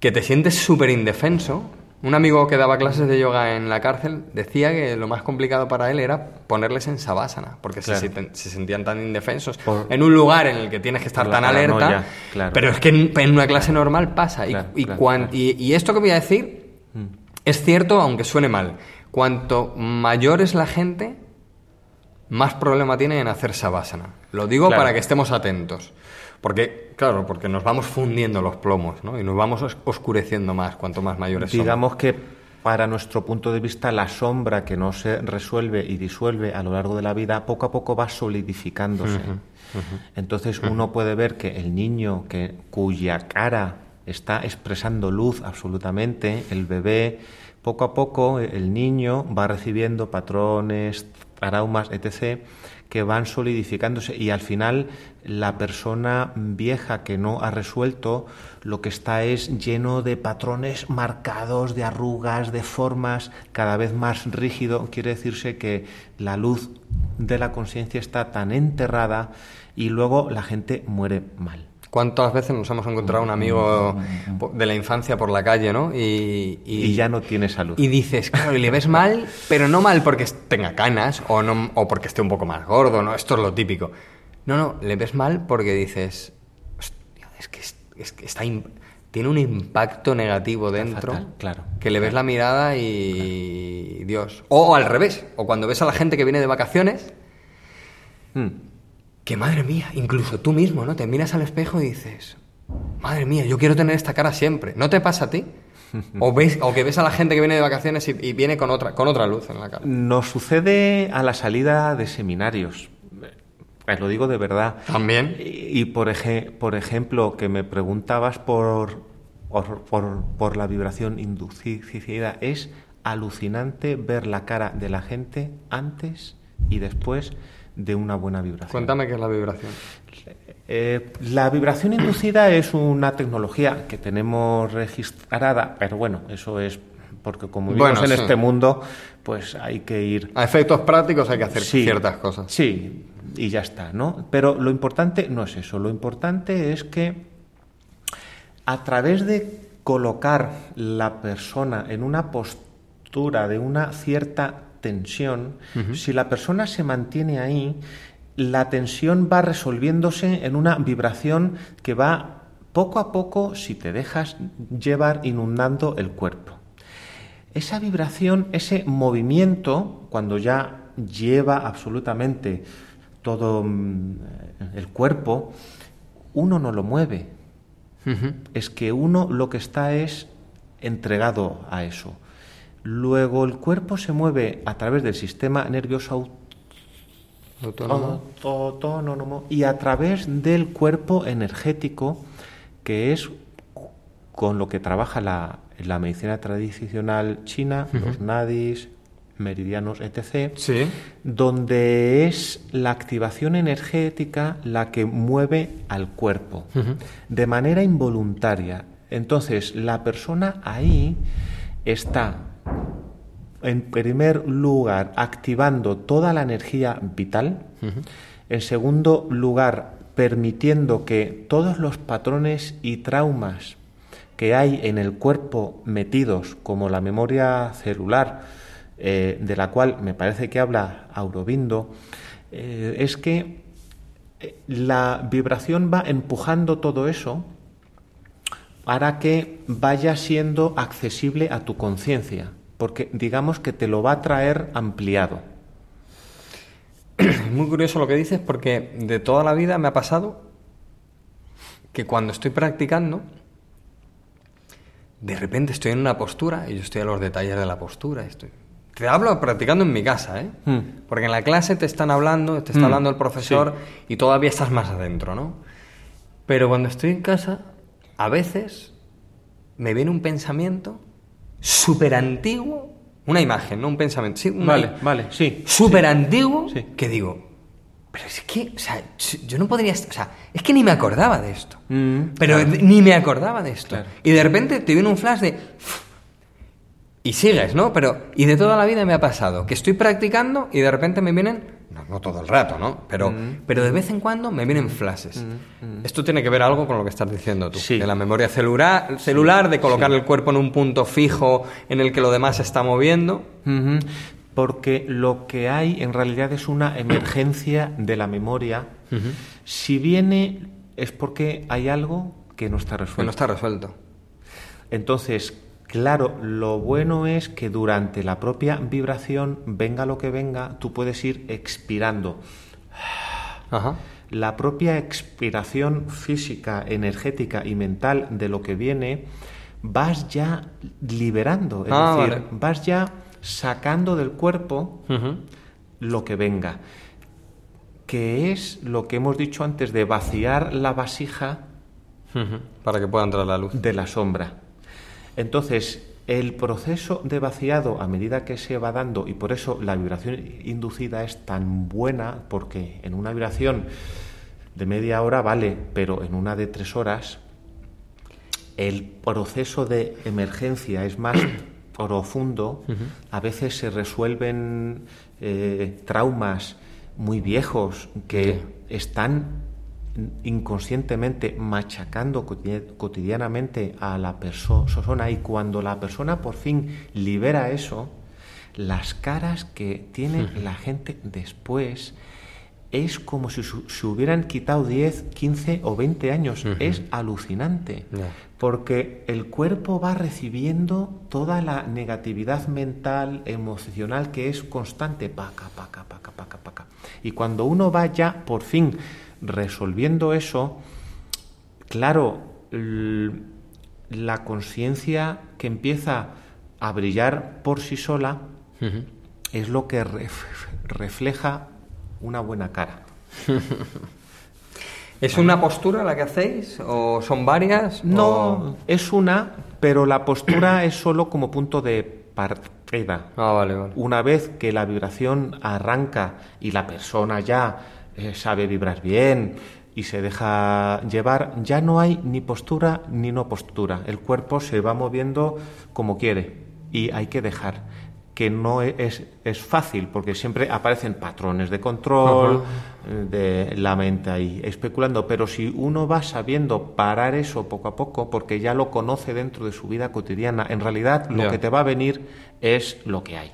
que te sientes súper indefenso. Un amigo que daba clases de yoga en la cárcel decía que lo más complicado para él era ponerles en sabásana, porque se, se, sentían tan indefensos en un lugar en el que tienes que estar tan alerta. Pero es que en, una clase normal pasa. y, y, esto que voy a decir mm. es cierto, aunque suene mal. Cuanto mayor es la gente, más problema tiene en hacer sabásana. Lo digo para que estemos atentos. Porque, claro, porque nos vamos fundiendo los plomos, ¿no? Y nos vamos oscureciendo más cuanto más mayores somos. Digamos que para nuestro punto de vista la sombra que no se resuelve y disuelve a lo largo de la vida poco a poco va solidificándose. Entonces uno puede ver que el niño que cuya cara está expresando luz absolutamente, el bebé, poco a poco el niño va recibiendo patrones, araumas, etc que van solidificándose y al final la persona vieja que no ha resuelto lo que está es lleno de patrones marcados, de arrugas, de formas, cada vez más rígido. Quiere decirse que la luz de la conciencia está tan enterrada y luego la gente muere mal. ¿Cuántas veces nos hemos encontrado un amigo de la infancia por la calle, ¿no? Y, ya no tiene salud. Y dices, claro, y le ves mal, pero no mal porque tenga canas o, no, o porque esté un poco más gordo, ¿no? Esto es lo típico. No, no, le ves mal porque dices, hostia, es que, es que está tiene un impacto negativo dentro. claro. Que le ves la mirada y. Dios. O, al revés, o cuando ves a la gente que viene de vacaciones. Hmm que madre mía, incluso tú mismo, ¿no? Te miras al espejo y dices, madre mía, yo quiero tener esta cara siempre. ¿No te pasa a ti? O, ves, o que ves a la gente que viene de vacaciones y, viene con otra, con otra luz en la cara. Nos sucede a la salida de seminarios. Eh, lo digo de verdad. También. Y, por, por ejemplo, que me preguntabas por, por, por la vibración inducida, es alucinante ver la cara de la gente antes y después de una buena vibración. Cuéntame qué es la vibración. Eh, la vibración inducida es una tecnología que tenemos registrada, pero bueno, eso es porque como vivimos en este mundo, pues hay que ir... A efectos prácticos hay que hacer ciertas cosas. Sí, y ya está, ¿no? Pero lo importante no es eso, lo importante es que a través de colocar la persona en una postura de una cierta tensión, si la persona se mantiene ahí, la tensión va resolviéndose en una vibración que va poco a poco, si te dejas llevar, inundando el cuerpo. Esa vibración, ese movimiento, cuando ya lleva absolutamente todo mm, el cuerpo, uno no lo mueve. Es que uno lo que está es entregado a eso. Luego el cuerpo se mueve a través del sistema nervioso autónomo, y a través del cuerpo energético, que es con lo que trabaja la, medicina tradicional china, los nadis, meridianos, etc., donde es la activación energética la que mueve al cuerpo de manera involuntaria. Entonces, la persona ahí está en primer lugar, activando toda la energía vital. En segundo lugar, permitiendo que todos los patrones y traumas que hay en el cuerpo metidos, como la memoria celular, eh, de la cual me parece que habla Aurobindo, eh, es que eh, la vibración va empujando todo eso para que vaya siendo accesible a tu conciencia porque digamos que te lo va a traer ampliado. Es muy curioso lo que dices porque de toda la vida me ha pasado que cuando estoy practicando, de repente estoy en una postura y yo estoy a los detalles de la postura. Estoy... Te hablo practicando en mi casa, ¿eh? Hmm. Porque en la clase te están hablando, te está hmm. hablando el profesor y todavía estás más adentro, ¿no? Pero cuando estoy en casa, a veces me viene un pensamiento súper antiguo, una imagen, no un pensamiento, sí, vale, vale, sí, súper antiguo, que digo, pero es que, o sea, yo no podría, o sea, es que ni me acordaba de esto. Mm, pero claro. ni me acordaba de esto. Claro. Y de repente te viene un flash de... Y sigues, ¿no? Pero, y de toda la vida me ha pasado que estoy practicando y de repente me vienen, no, no todo el rato, ¿no? Pero, Mm. pero de vez en cuando me vienen flashes. Esto tiene que ver algo con lo que estás diciendo tú. Sí. De la memoria celular, celular de colocar el cuerpo en un punto fijo en el que lo demás se está moviendo. Porque lo que hay en realidad es una emergencia de la memoria. Si viene es porque hay algo que no está Que resuelto. no está resuelto. Entonces, claro, lo bueno es que durante la propia vibración, venga lo que venga, tú puedes ir expirando. Ajá. La propia expiración física, energética y mental de lo que viene, vas ya liberando, es Ah, decir, vale. vas ya sacando del cuerpo lo que venga, que es lo que hemos dicho antes de vaciar la vasija. Para que pueda entrar la luz. de la sombra. Entonces, el proceso de vaciado, a medida que se va dando, y por eso la vibración inducida es tan buena, porque en una vibración de media hora vale, pero en una de tres horas, el proceso de emergencia es más profundo, a veces se resuelven eh, traumas muy viejos que están inconscientemente machacando cotidi- cotidianamente a la perso- persona y cuando la persona por fin libera eso, las caras que tiene la gente después es como si se hubieran quitado 10, 15 o 20 años. Es alucinante. Porque el cuerpo va recibiendo toda la negatividad mental, emocional que es constante, paca, paca, paca, paca, paca. Y cuando uno va ya por fin resolviendo eso, claro, la conciencia que empieza a brillar por sí sola es lo que ref- refleja una buena cara. ¿Es una postura la que hacéis? ¿O son varias? No, o- es una, pero la postura es solo como punto de partida. Ah, vale, vale. Una vez que la vibración arranca y la persona ya eh, sabe vibrar bien y se deja llevar, ya no hay ni postura ni no postura. El cuerpo se va moviendo como quiere y hay que dejar que no e- es, es fácil porque siempre aparecen patrones de control eh, de la mente ahí especulando pero si uno va sabiendo parar eso poco a poco porque ya lo conoce dentro de su vida cotidiana en realidad lo que te va a venir es lo que hay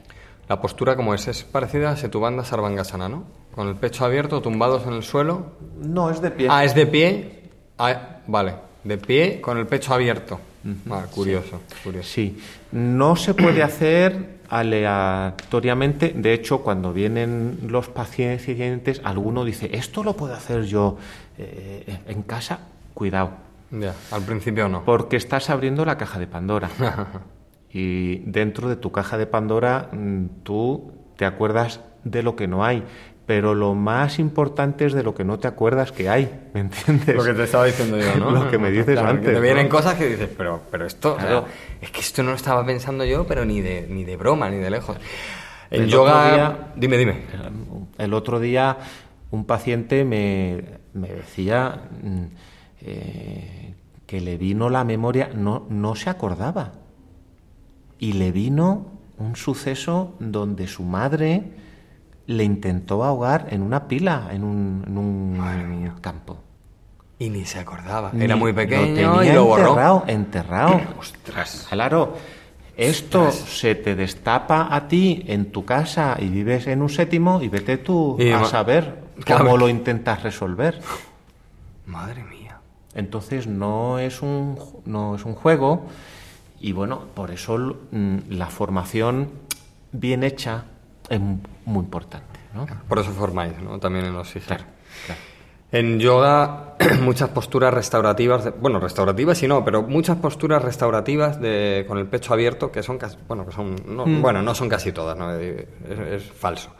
La postura como es, es parecida a Setubanda Sarvangasana, ¿no? Con el pecho abierto, tumbados en el suelo. No, es de pie. Ah, es de pie. Ah, vale, de pie con el pecho abierto. Ah, curioso, curioso. Sí, no se puede hacer aleatoriamente. De hecho, cuando vienen los pacientes, alguno dice, esto lo puedo hacer yo eh, en casa. Cuidado, Ya, al principio no. porque estás abriendo la caja de Pandora. y dentro de tu caja de Pandora mm, tú te acuerdas de lo que no hay. Pero lo más importante es de lo que no te acuerdas que hay, ¿me entiendes? Lo que te estaba diciendo yo, ¿no? Lo que me dices Claro, que antes, te vienen ¿no? cosas que dices, pero, pero esto, o sea, Claro. es que esto no lo estaba pensando yo, pero ni de, ni de broma, ni de lejos. En El yoga, otro día- dime, dime. El otro día un paciente me, me decía mm, eh, que le vino la memoria, no, no se acordaba. Y le vino un suceso donde su madre le intentó ahogar en una pila, en un, en un campo. Y ni se acordaba. Ni- Era muy lo pequeño tenía y lo borró. Enterrado, enterrado. Ostras. Claro, esto se te destapa a ti en tu casa y vives en un séptimo y vete tú Y a saber Claro. cómo lo intentas resolver. Madre mía. Entonces no es un no es un juego y bueno, por eso mm, la formación bien hecha es m- muy importante, ¿no? Por eso formáis, ¿no? También en los SIGER. Claro, claro. En yoga, muchas posturas restaurativas, de- bueno, restaurativas y no, pero muchas posturas restaurativas de, con el pecho abierto, que son casi, bueno, que son, no, Mm. bueno, no son casi todas, ¿no? Es, es falso.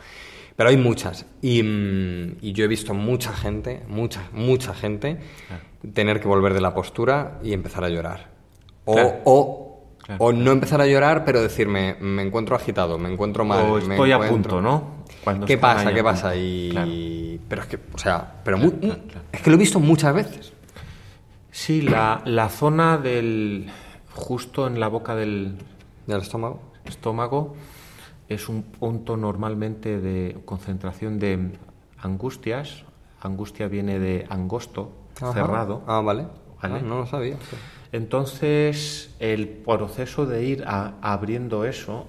Pero hay muchas. Y, mm, y yo he visto mucha gente, mucha, mucha gente, tener que volver de la postura y empezar a llorar. O, Claro. o, Claro, no empezar a llorar, pero decirme, me encuentro agitado, me encuentro mal. o me estoy a encuentro- punto, ¿no? Cuando ¿Qué pasa? ¿Qué pasa? Y... Claro. Pero es que, o sea, pero Claro, mu- claro, claro. es que lo he visto muchas veces. Sí, la, la zona del. justo en la boca del Del estómago. estómago es un punto normalmente de concentración de angustias. Angustia viene de angosto, Ajá. cerrado. Ah, vale. Vale. Ah, no lo sabía. sí. Entonces, el proceso de ir a- abriendo eso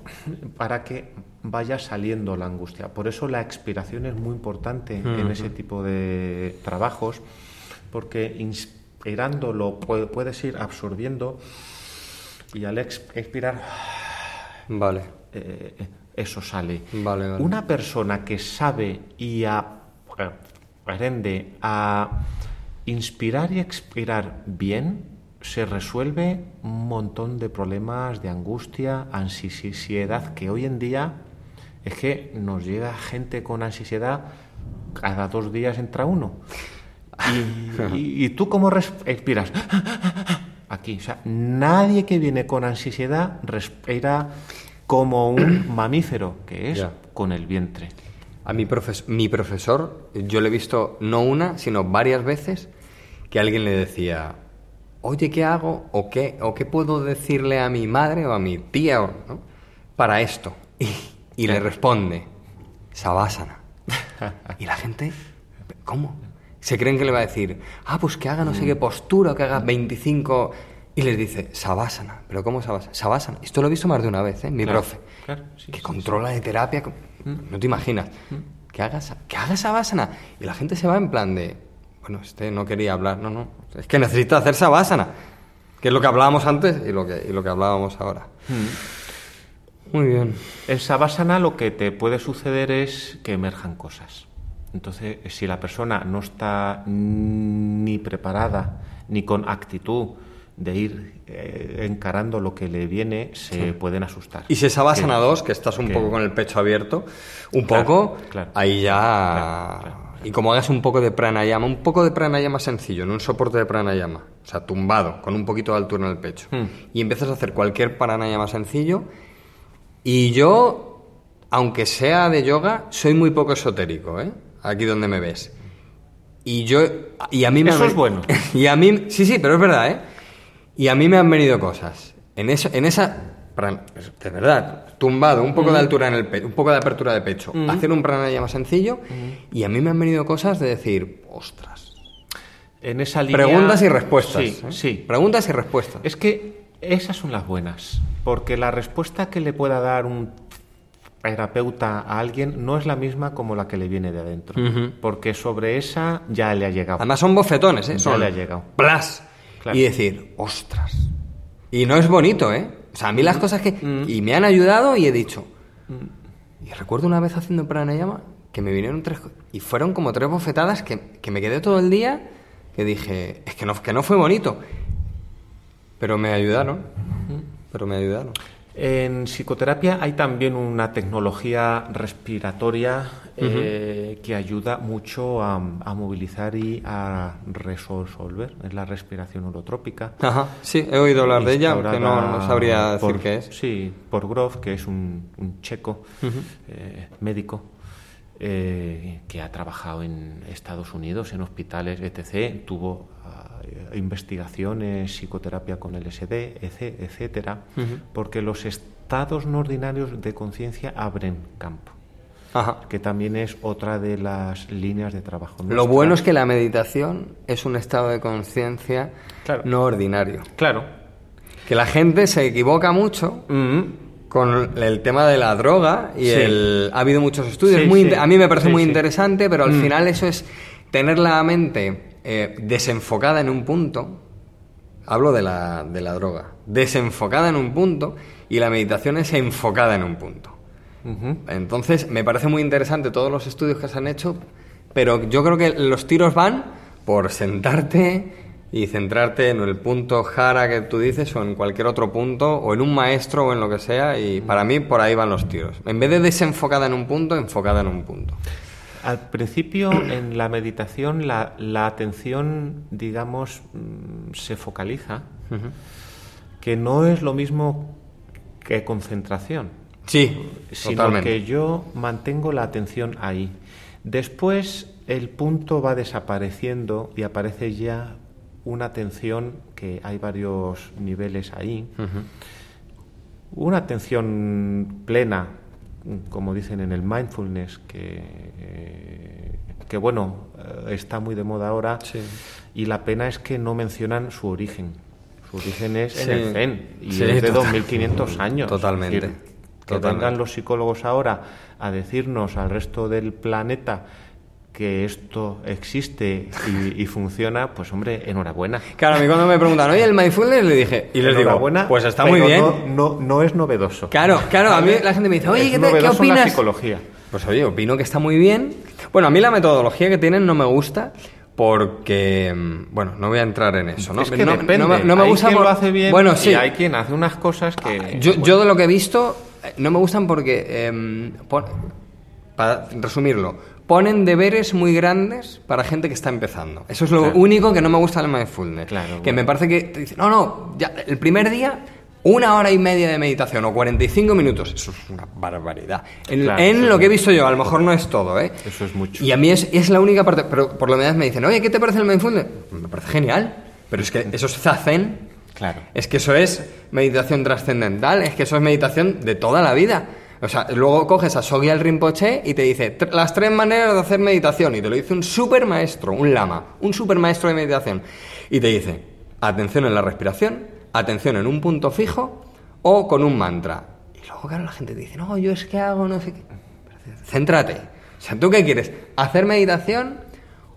para que vaya saliendo la angustia. Por eso la expiración es muy importante en ese tipo de trabajos, porque inspirándolo pu- puedes ir absorbiendo y al ex- expirar Vale. eh, eso sale. Vale, vale. Una persona que sabe y aprende a inspirar y expirar bien, se resuelve un montón de problemas de angustia, ansiedad, que hoy en día es que nos llega gente con ansiedad, cada dos días entra uno. Y, y- y tú cómo res- respiras? Aquí, o sea, nadie que viene con ansiedad respira como un mamífero, que es con el vientre. A mi, profes- mi profesor, yo le he visto no una, sino varias veces que alguien le decía, oye, ¿qué hago? ¿O qué, o qué puedo decirle a mi madre o a mi tía o- ¿no? para esto? Y, y le responde, Savasana. Y la gente, ¿cómo? Se creen que le va a decir, ah, pues que haga no sé qué postura, que haga 25... Y les dice, Savasana. ¿Pero cómo Savasana? Savasana. Esto lo he visto más de una vez, ¿eh? Mi Claro, profe. claro, sí, que sí, controla de terapia. con- No te imaginas. Que haga, que haga Savasana. Y la gente se va en plan de, bueno, este no quería hablar. No, no. Es que necesita hacer Savasana. Que es lo que hablábamos antes y lo que, y lo que hablábamos ahora. Muy bien. El savasana lo que te puede suceder es que emerjan cosas. Entonces, si la persona no está ni preparada ni con actitud de ir eh, encarando lo que le viene, se pueden asustar. Y si es Que- 2, que estás un que- poco con el pecho abierto, un Claro, poco, claro. ahí ya... Claro. Y como hagas un poco de pranayama, un poco de pranayama sencillo, en un soporte de pranayama, o sea, tumbado, con un poquito de altura en el pecho, Hmm. y empiezas a hacer cualquier pranayama sencillo, y yo, aunque sea de yoga, soy muy poco esotérico, ¿eh? Aquí donde me ves. Y yo... Y a mí me Eso han- es bueno. Y a mí... Sí, sí, pero es verdad, ¿eh? Y a mí me han venido cosas. En, eso, en esa... De verdad, tumbado, un poco de altura en el pecho, un poco de apertura de pecho, hacer un pranayama sencillo, y a mí me han venido cosas de decir, ostras. En esa línea... Preguntas y respuestas. Sí, ¿eh? sí. Preguntas y respuestas. Es que esas son las buenas, porque la respuesta que le pueda dar un terapeuta a alguien no es la misma como la que le viene de adentro, porque sobre esa ya le ha llegado. Además son bofetones, ¿eh? Ya Son le ha llegado. plas. Claro. Y decir, ostras. Y no es bonito, ¿eh? O sea, a mí las cosas que... Y me han ayudado y he dicho... Y recuerdo una vez haciendo pranayama que me vinieron tres... Y fueron como tres bofetadas que, que me quedé todo el día que dije, es que no, que no fue bonito. Pero me ayudaron. Pero me ayudaron. En psicoterapia hay también una tecnología respiratoria eh, que ayuda mucho a, a movilizar y a resolver. Es la respiración holotrópica. Ajá, sí, he oído hablar de ella, que no, sabría decir por- qué es. Sí, por Grof, que es un, un checo eh, médico eh, que ha trabajado en Estados Unidos, en hospitales, etc. Tuvo ah, investigaciones, psicoterapia con LSD, etc., etcétera, porque los estados no ordinarios de conciencia abren campo, Ajá. que también es otra de las líneas de trabajo. Lo bueno es que la meditación es un estado de conciencia Claro. no ordinario. Claro. Que la gente se equivoca mucho con el tema de la droga y Sí. el... Ha habido muchos estudios, Sí, muy sí. inte- a mí me parece muy interesante, pero al Mm. final eso es tener la mente eh, desenfocada en un punto. Hablo de la, de la droga. Desenfocada en un punto y la meditación es enfocada en un punto. Entonces, me parece muy interesante todos los estudios que se han hecho, pero yo creo que los tiros van por sentarte y centrarte en el punto jara que tú dices o en cualquier otro punto o en un maestro o en lo que sea y para mí por ahí van los tiros. En vez de desenfocada en un punto, enfocada en un punto. Al principio, en la meditación, la, la atención, digamos, mm, se focaliza, que no es lo mismo que concentración. Sí, sino totalmente. que yo mantengo la atención ahí. Después el punto va desapareciendo y aparece ya una atención que hay varios niveles ahí. Una atención plena, como dicen en el mindfulness, que, eh, que bueno, eh, está muy de moda ahora. Sí. Y la pena es que no mencionan su origen. Su origen es Sí. en el Zen y Sí, es de total- 2500 años. Totalmente. Es decir, que Totalmente. vengan los psicólogos ahora a decirnos al resto del planeta que esto existe y, y funciona, pues hombre, enhorabuena. Claro, a mí cuando me preguntan, oye, el mindfulness, le dije, y les digo, pues está muy bien. No, no, no es novedoso. Claro, claro, a mí la gente me dice, oye, ¿qué, te- qué novedoso la opinas? psicología. Pues oye, opino que está muy bien. Bueno, a mí la metodología que tienen no me gusta porque, mm, bueno, no voy a entrar en eso, ¿no? Es que no, depende. no me- no me hay gusta quien por- lo hace bien Bueno, sí. y hay quien hace unas cosas que... Yo, bueno, yo de lo que he visto, no me gustan porque, em, para resumirlo, ponen deberes muy grandes para gente que está empezando. Eso es lo Claro. único que no me gusta del mindfulness. Claro, que me parece que te dicen, no, no, ya, el primer día, una hora y media de meditación o 45 minutos. Eso es una barbaridad. En, Claro, en eso lo que he visto yo, a lo mejor no es todo, ¿eh? Eso es mucho. Y a mí es, es la única parte, pero por lo menos me dicen, oye, ¿qué te parece el mindfulness? Me parece genial, pero es que eso es zazen. Claro. Es que eso es meditación trascendental, es que eso es meditación de toda la vida. O sea, luego coges a Sogyal Rinpoche y te dice "Tr- las tres maneras de hacer meditación y te lo dice un super maestro, un lama, un super maestro de meditación. Y te dice, atención en la respiración, atención en un punto fijo o con un mantra. Y luego, claro, la gente te dice, no, yo es que hago no sé qué. Céntrate. O sea, ¿tú qué quieres? ¿Hacer meditación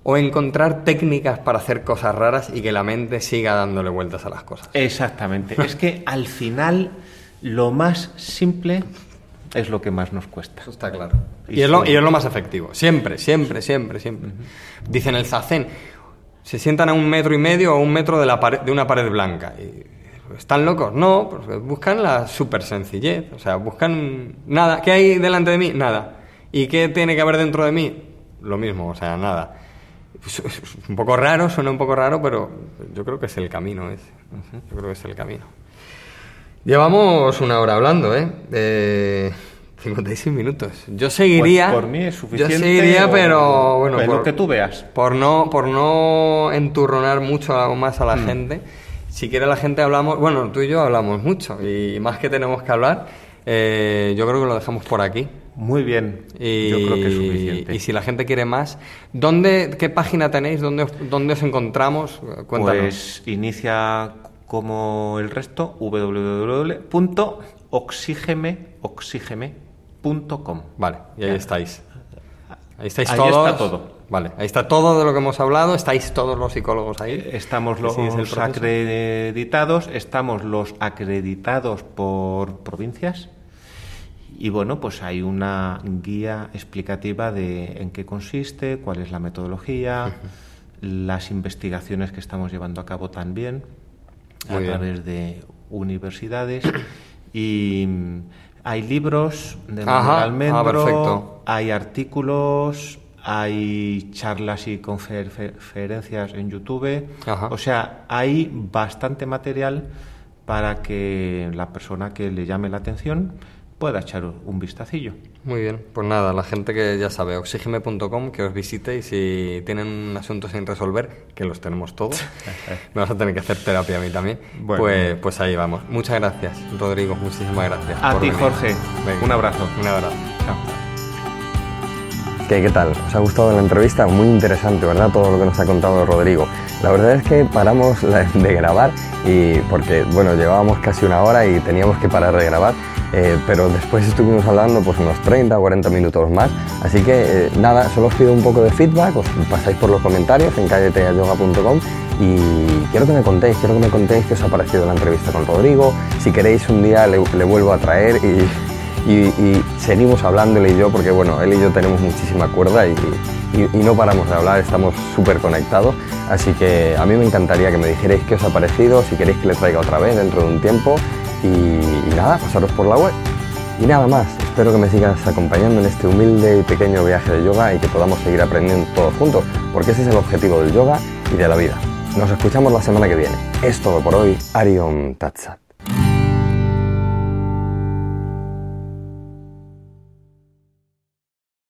o encontrar técnicas para hacer cosas raras y que la mente siga dándole vueltas a las cosas? Exactamente. es que al final lo más simple es lo que más nos cuesta. Eso está claro. Y Y es, lo, y es lo más efectivo. Siempre, siempre, siempre, siempre. Dicen el zazen. Se sientan a un metro y medio o un metro de, la pared- de una pared blanca. Y, ¿Están locos? No, pues buscan la super sencillez. O sea, buscan nada. ¿Qué hay delante de mí? Nada. ¿Y qué tiene que haber dentro de mí? Lo mismo, o sea, nada. Es, es un poco raro, suena un poco raro, pero yo creo que es el camino ese. Yo creo que es el camino. Llevamos una hora hablando, ¿eh? De 56 minutos. Yo seguiría. Pues por mí es suficiente. Yo seguiría, o- pero bueno. pues por, lo que tú veas. Por no, por no enturronar mucho más a la Mm. gente. Si quiere la gente hablamos. Bueno, tú y yo hablamos mucho. Y más que tenemos que hablar, eh, yo creo que lo dejamos por aquí. Muy bien. Y, Yo creo que es suficiente. y si la gente quiere más, ¿dónde, ¿qué página tenéis? ¿Dónde, os- dónde os encontramos? Cuéntanos. Pues inicia como el resto www.oxigeme.com. Vale, y ahí estáis. Ahí estáis Ahí todos. está todo. Vale, ahí está todo de lo que hemos hablado. Estáis todos los psicólogos ahí. Estamos los es acreditados, estamos los acreditados por provincias y bueno, pues hay una guía explicativa de en qué consiste, cuál es la metodología, las investigaciones que estamos llevando a cabo también Muy a bien. través de universidades y mm, hay libros de Ajá. Ah, Almendro, hay artículos, hay charlas y conferencias en YouTube. Ajá. O sea, hay bastante material para que la persona que le llame la atención pueda echar un vistacillo. Muy bien, pues nada, la gente que ya sabe, oxigeme.com, que os visite y si tienen un asunto sin resolver, que los tenemos todos, me vas a tener que hacer terapia a mí también, Bueno. pues, pues ahí vamos. Muchas gracias, Rodrigo, muchísimas gracias. A ti, venir. Jorge. Un abrazo. Un abrazo. Chao. ¿Qué, ¿Qué tal? ¿Os ha gustado la entrevista? Muy interesante, ¿verdad? Todo lo que nos ha contado Rodrigo. La verdad es que paramos de grabar y porque, bueno, llevábamos casi una hora y teníamos que parar de grabar, eh, pero después estuvimos hablando pues unos 30 o 40 minutos más. Así que, eh, nada, solo os pido un poco de feedback, os pasáis por los comentarios en calleteayoga.com y quiero que me contéis, quiero que me contéis qué os ha parecido la entrevista con Rodrigo. Si queréis un día le, vuelvo a traer y seguimos hablando él y yo porque bueno, él y yo tenemos muchísima cuerda y no paramos de hablar, estamos súper conectados, así que a mí me encantaría que me dijerais qué os ha parecido, si queréis que le traiga otra vez dentro de un tiempo y, nada, pasaros por la web. Y nada más, espero que me sigas acompañando en este humilde y pequeño viaje de yoga y que podamos seguir aprendiendo todos juntos, porque ese es el objetivo del yoga y de la vida. Nos escuchamos la semana que viene. Es todo por hoy. Ariom Tatsat.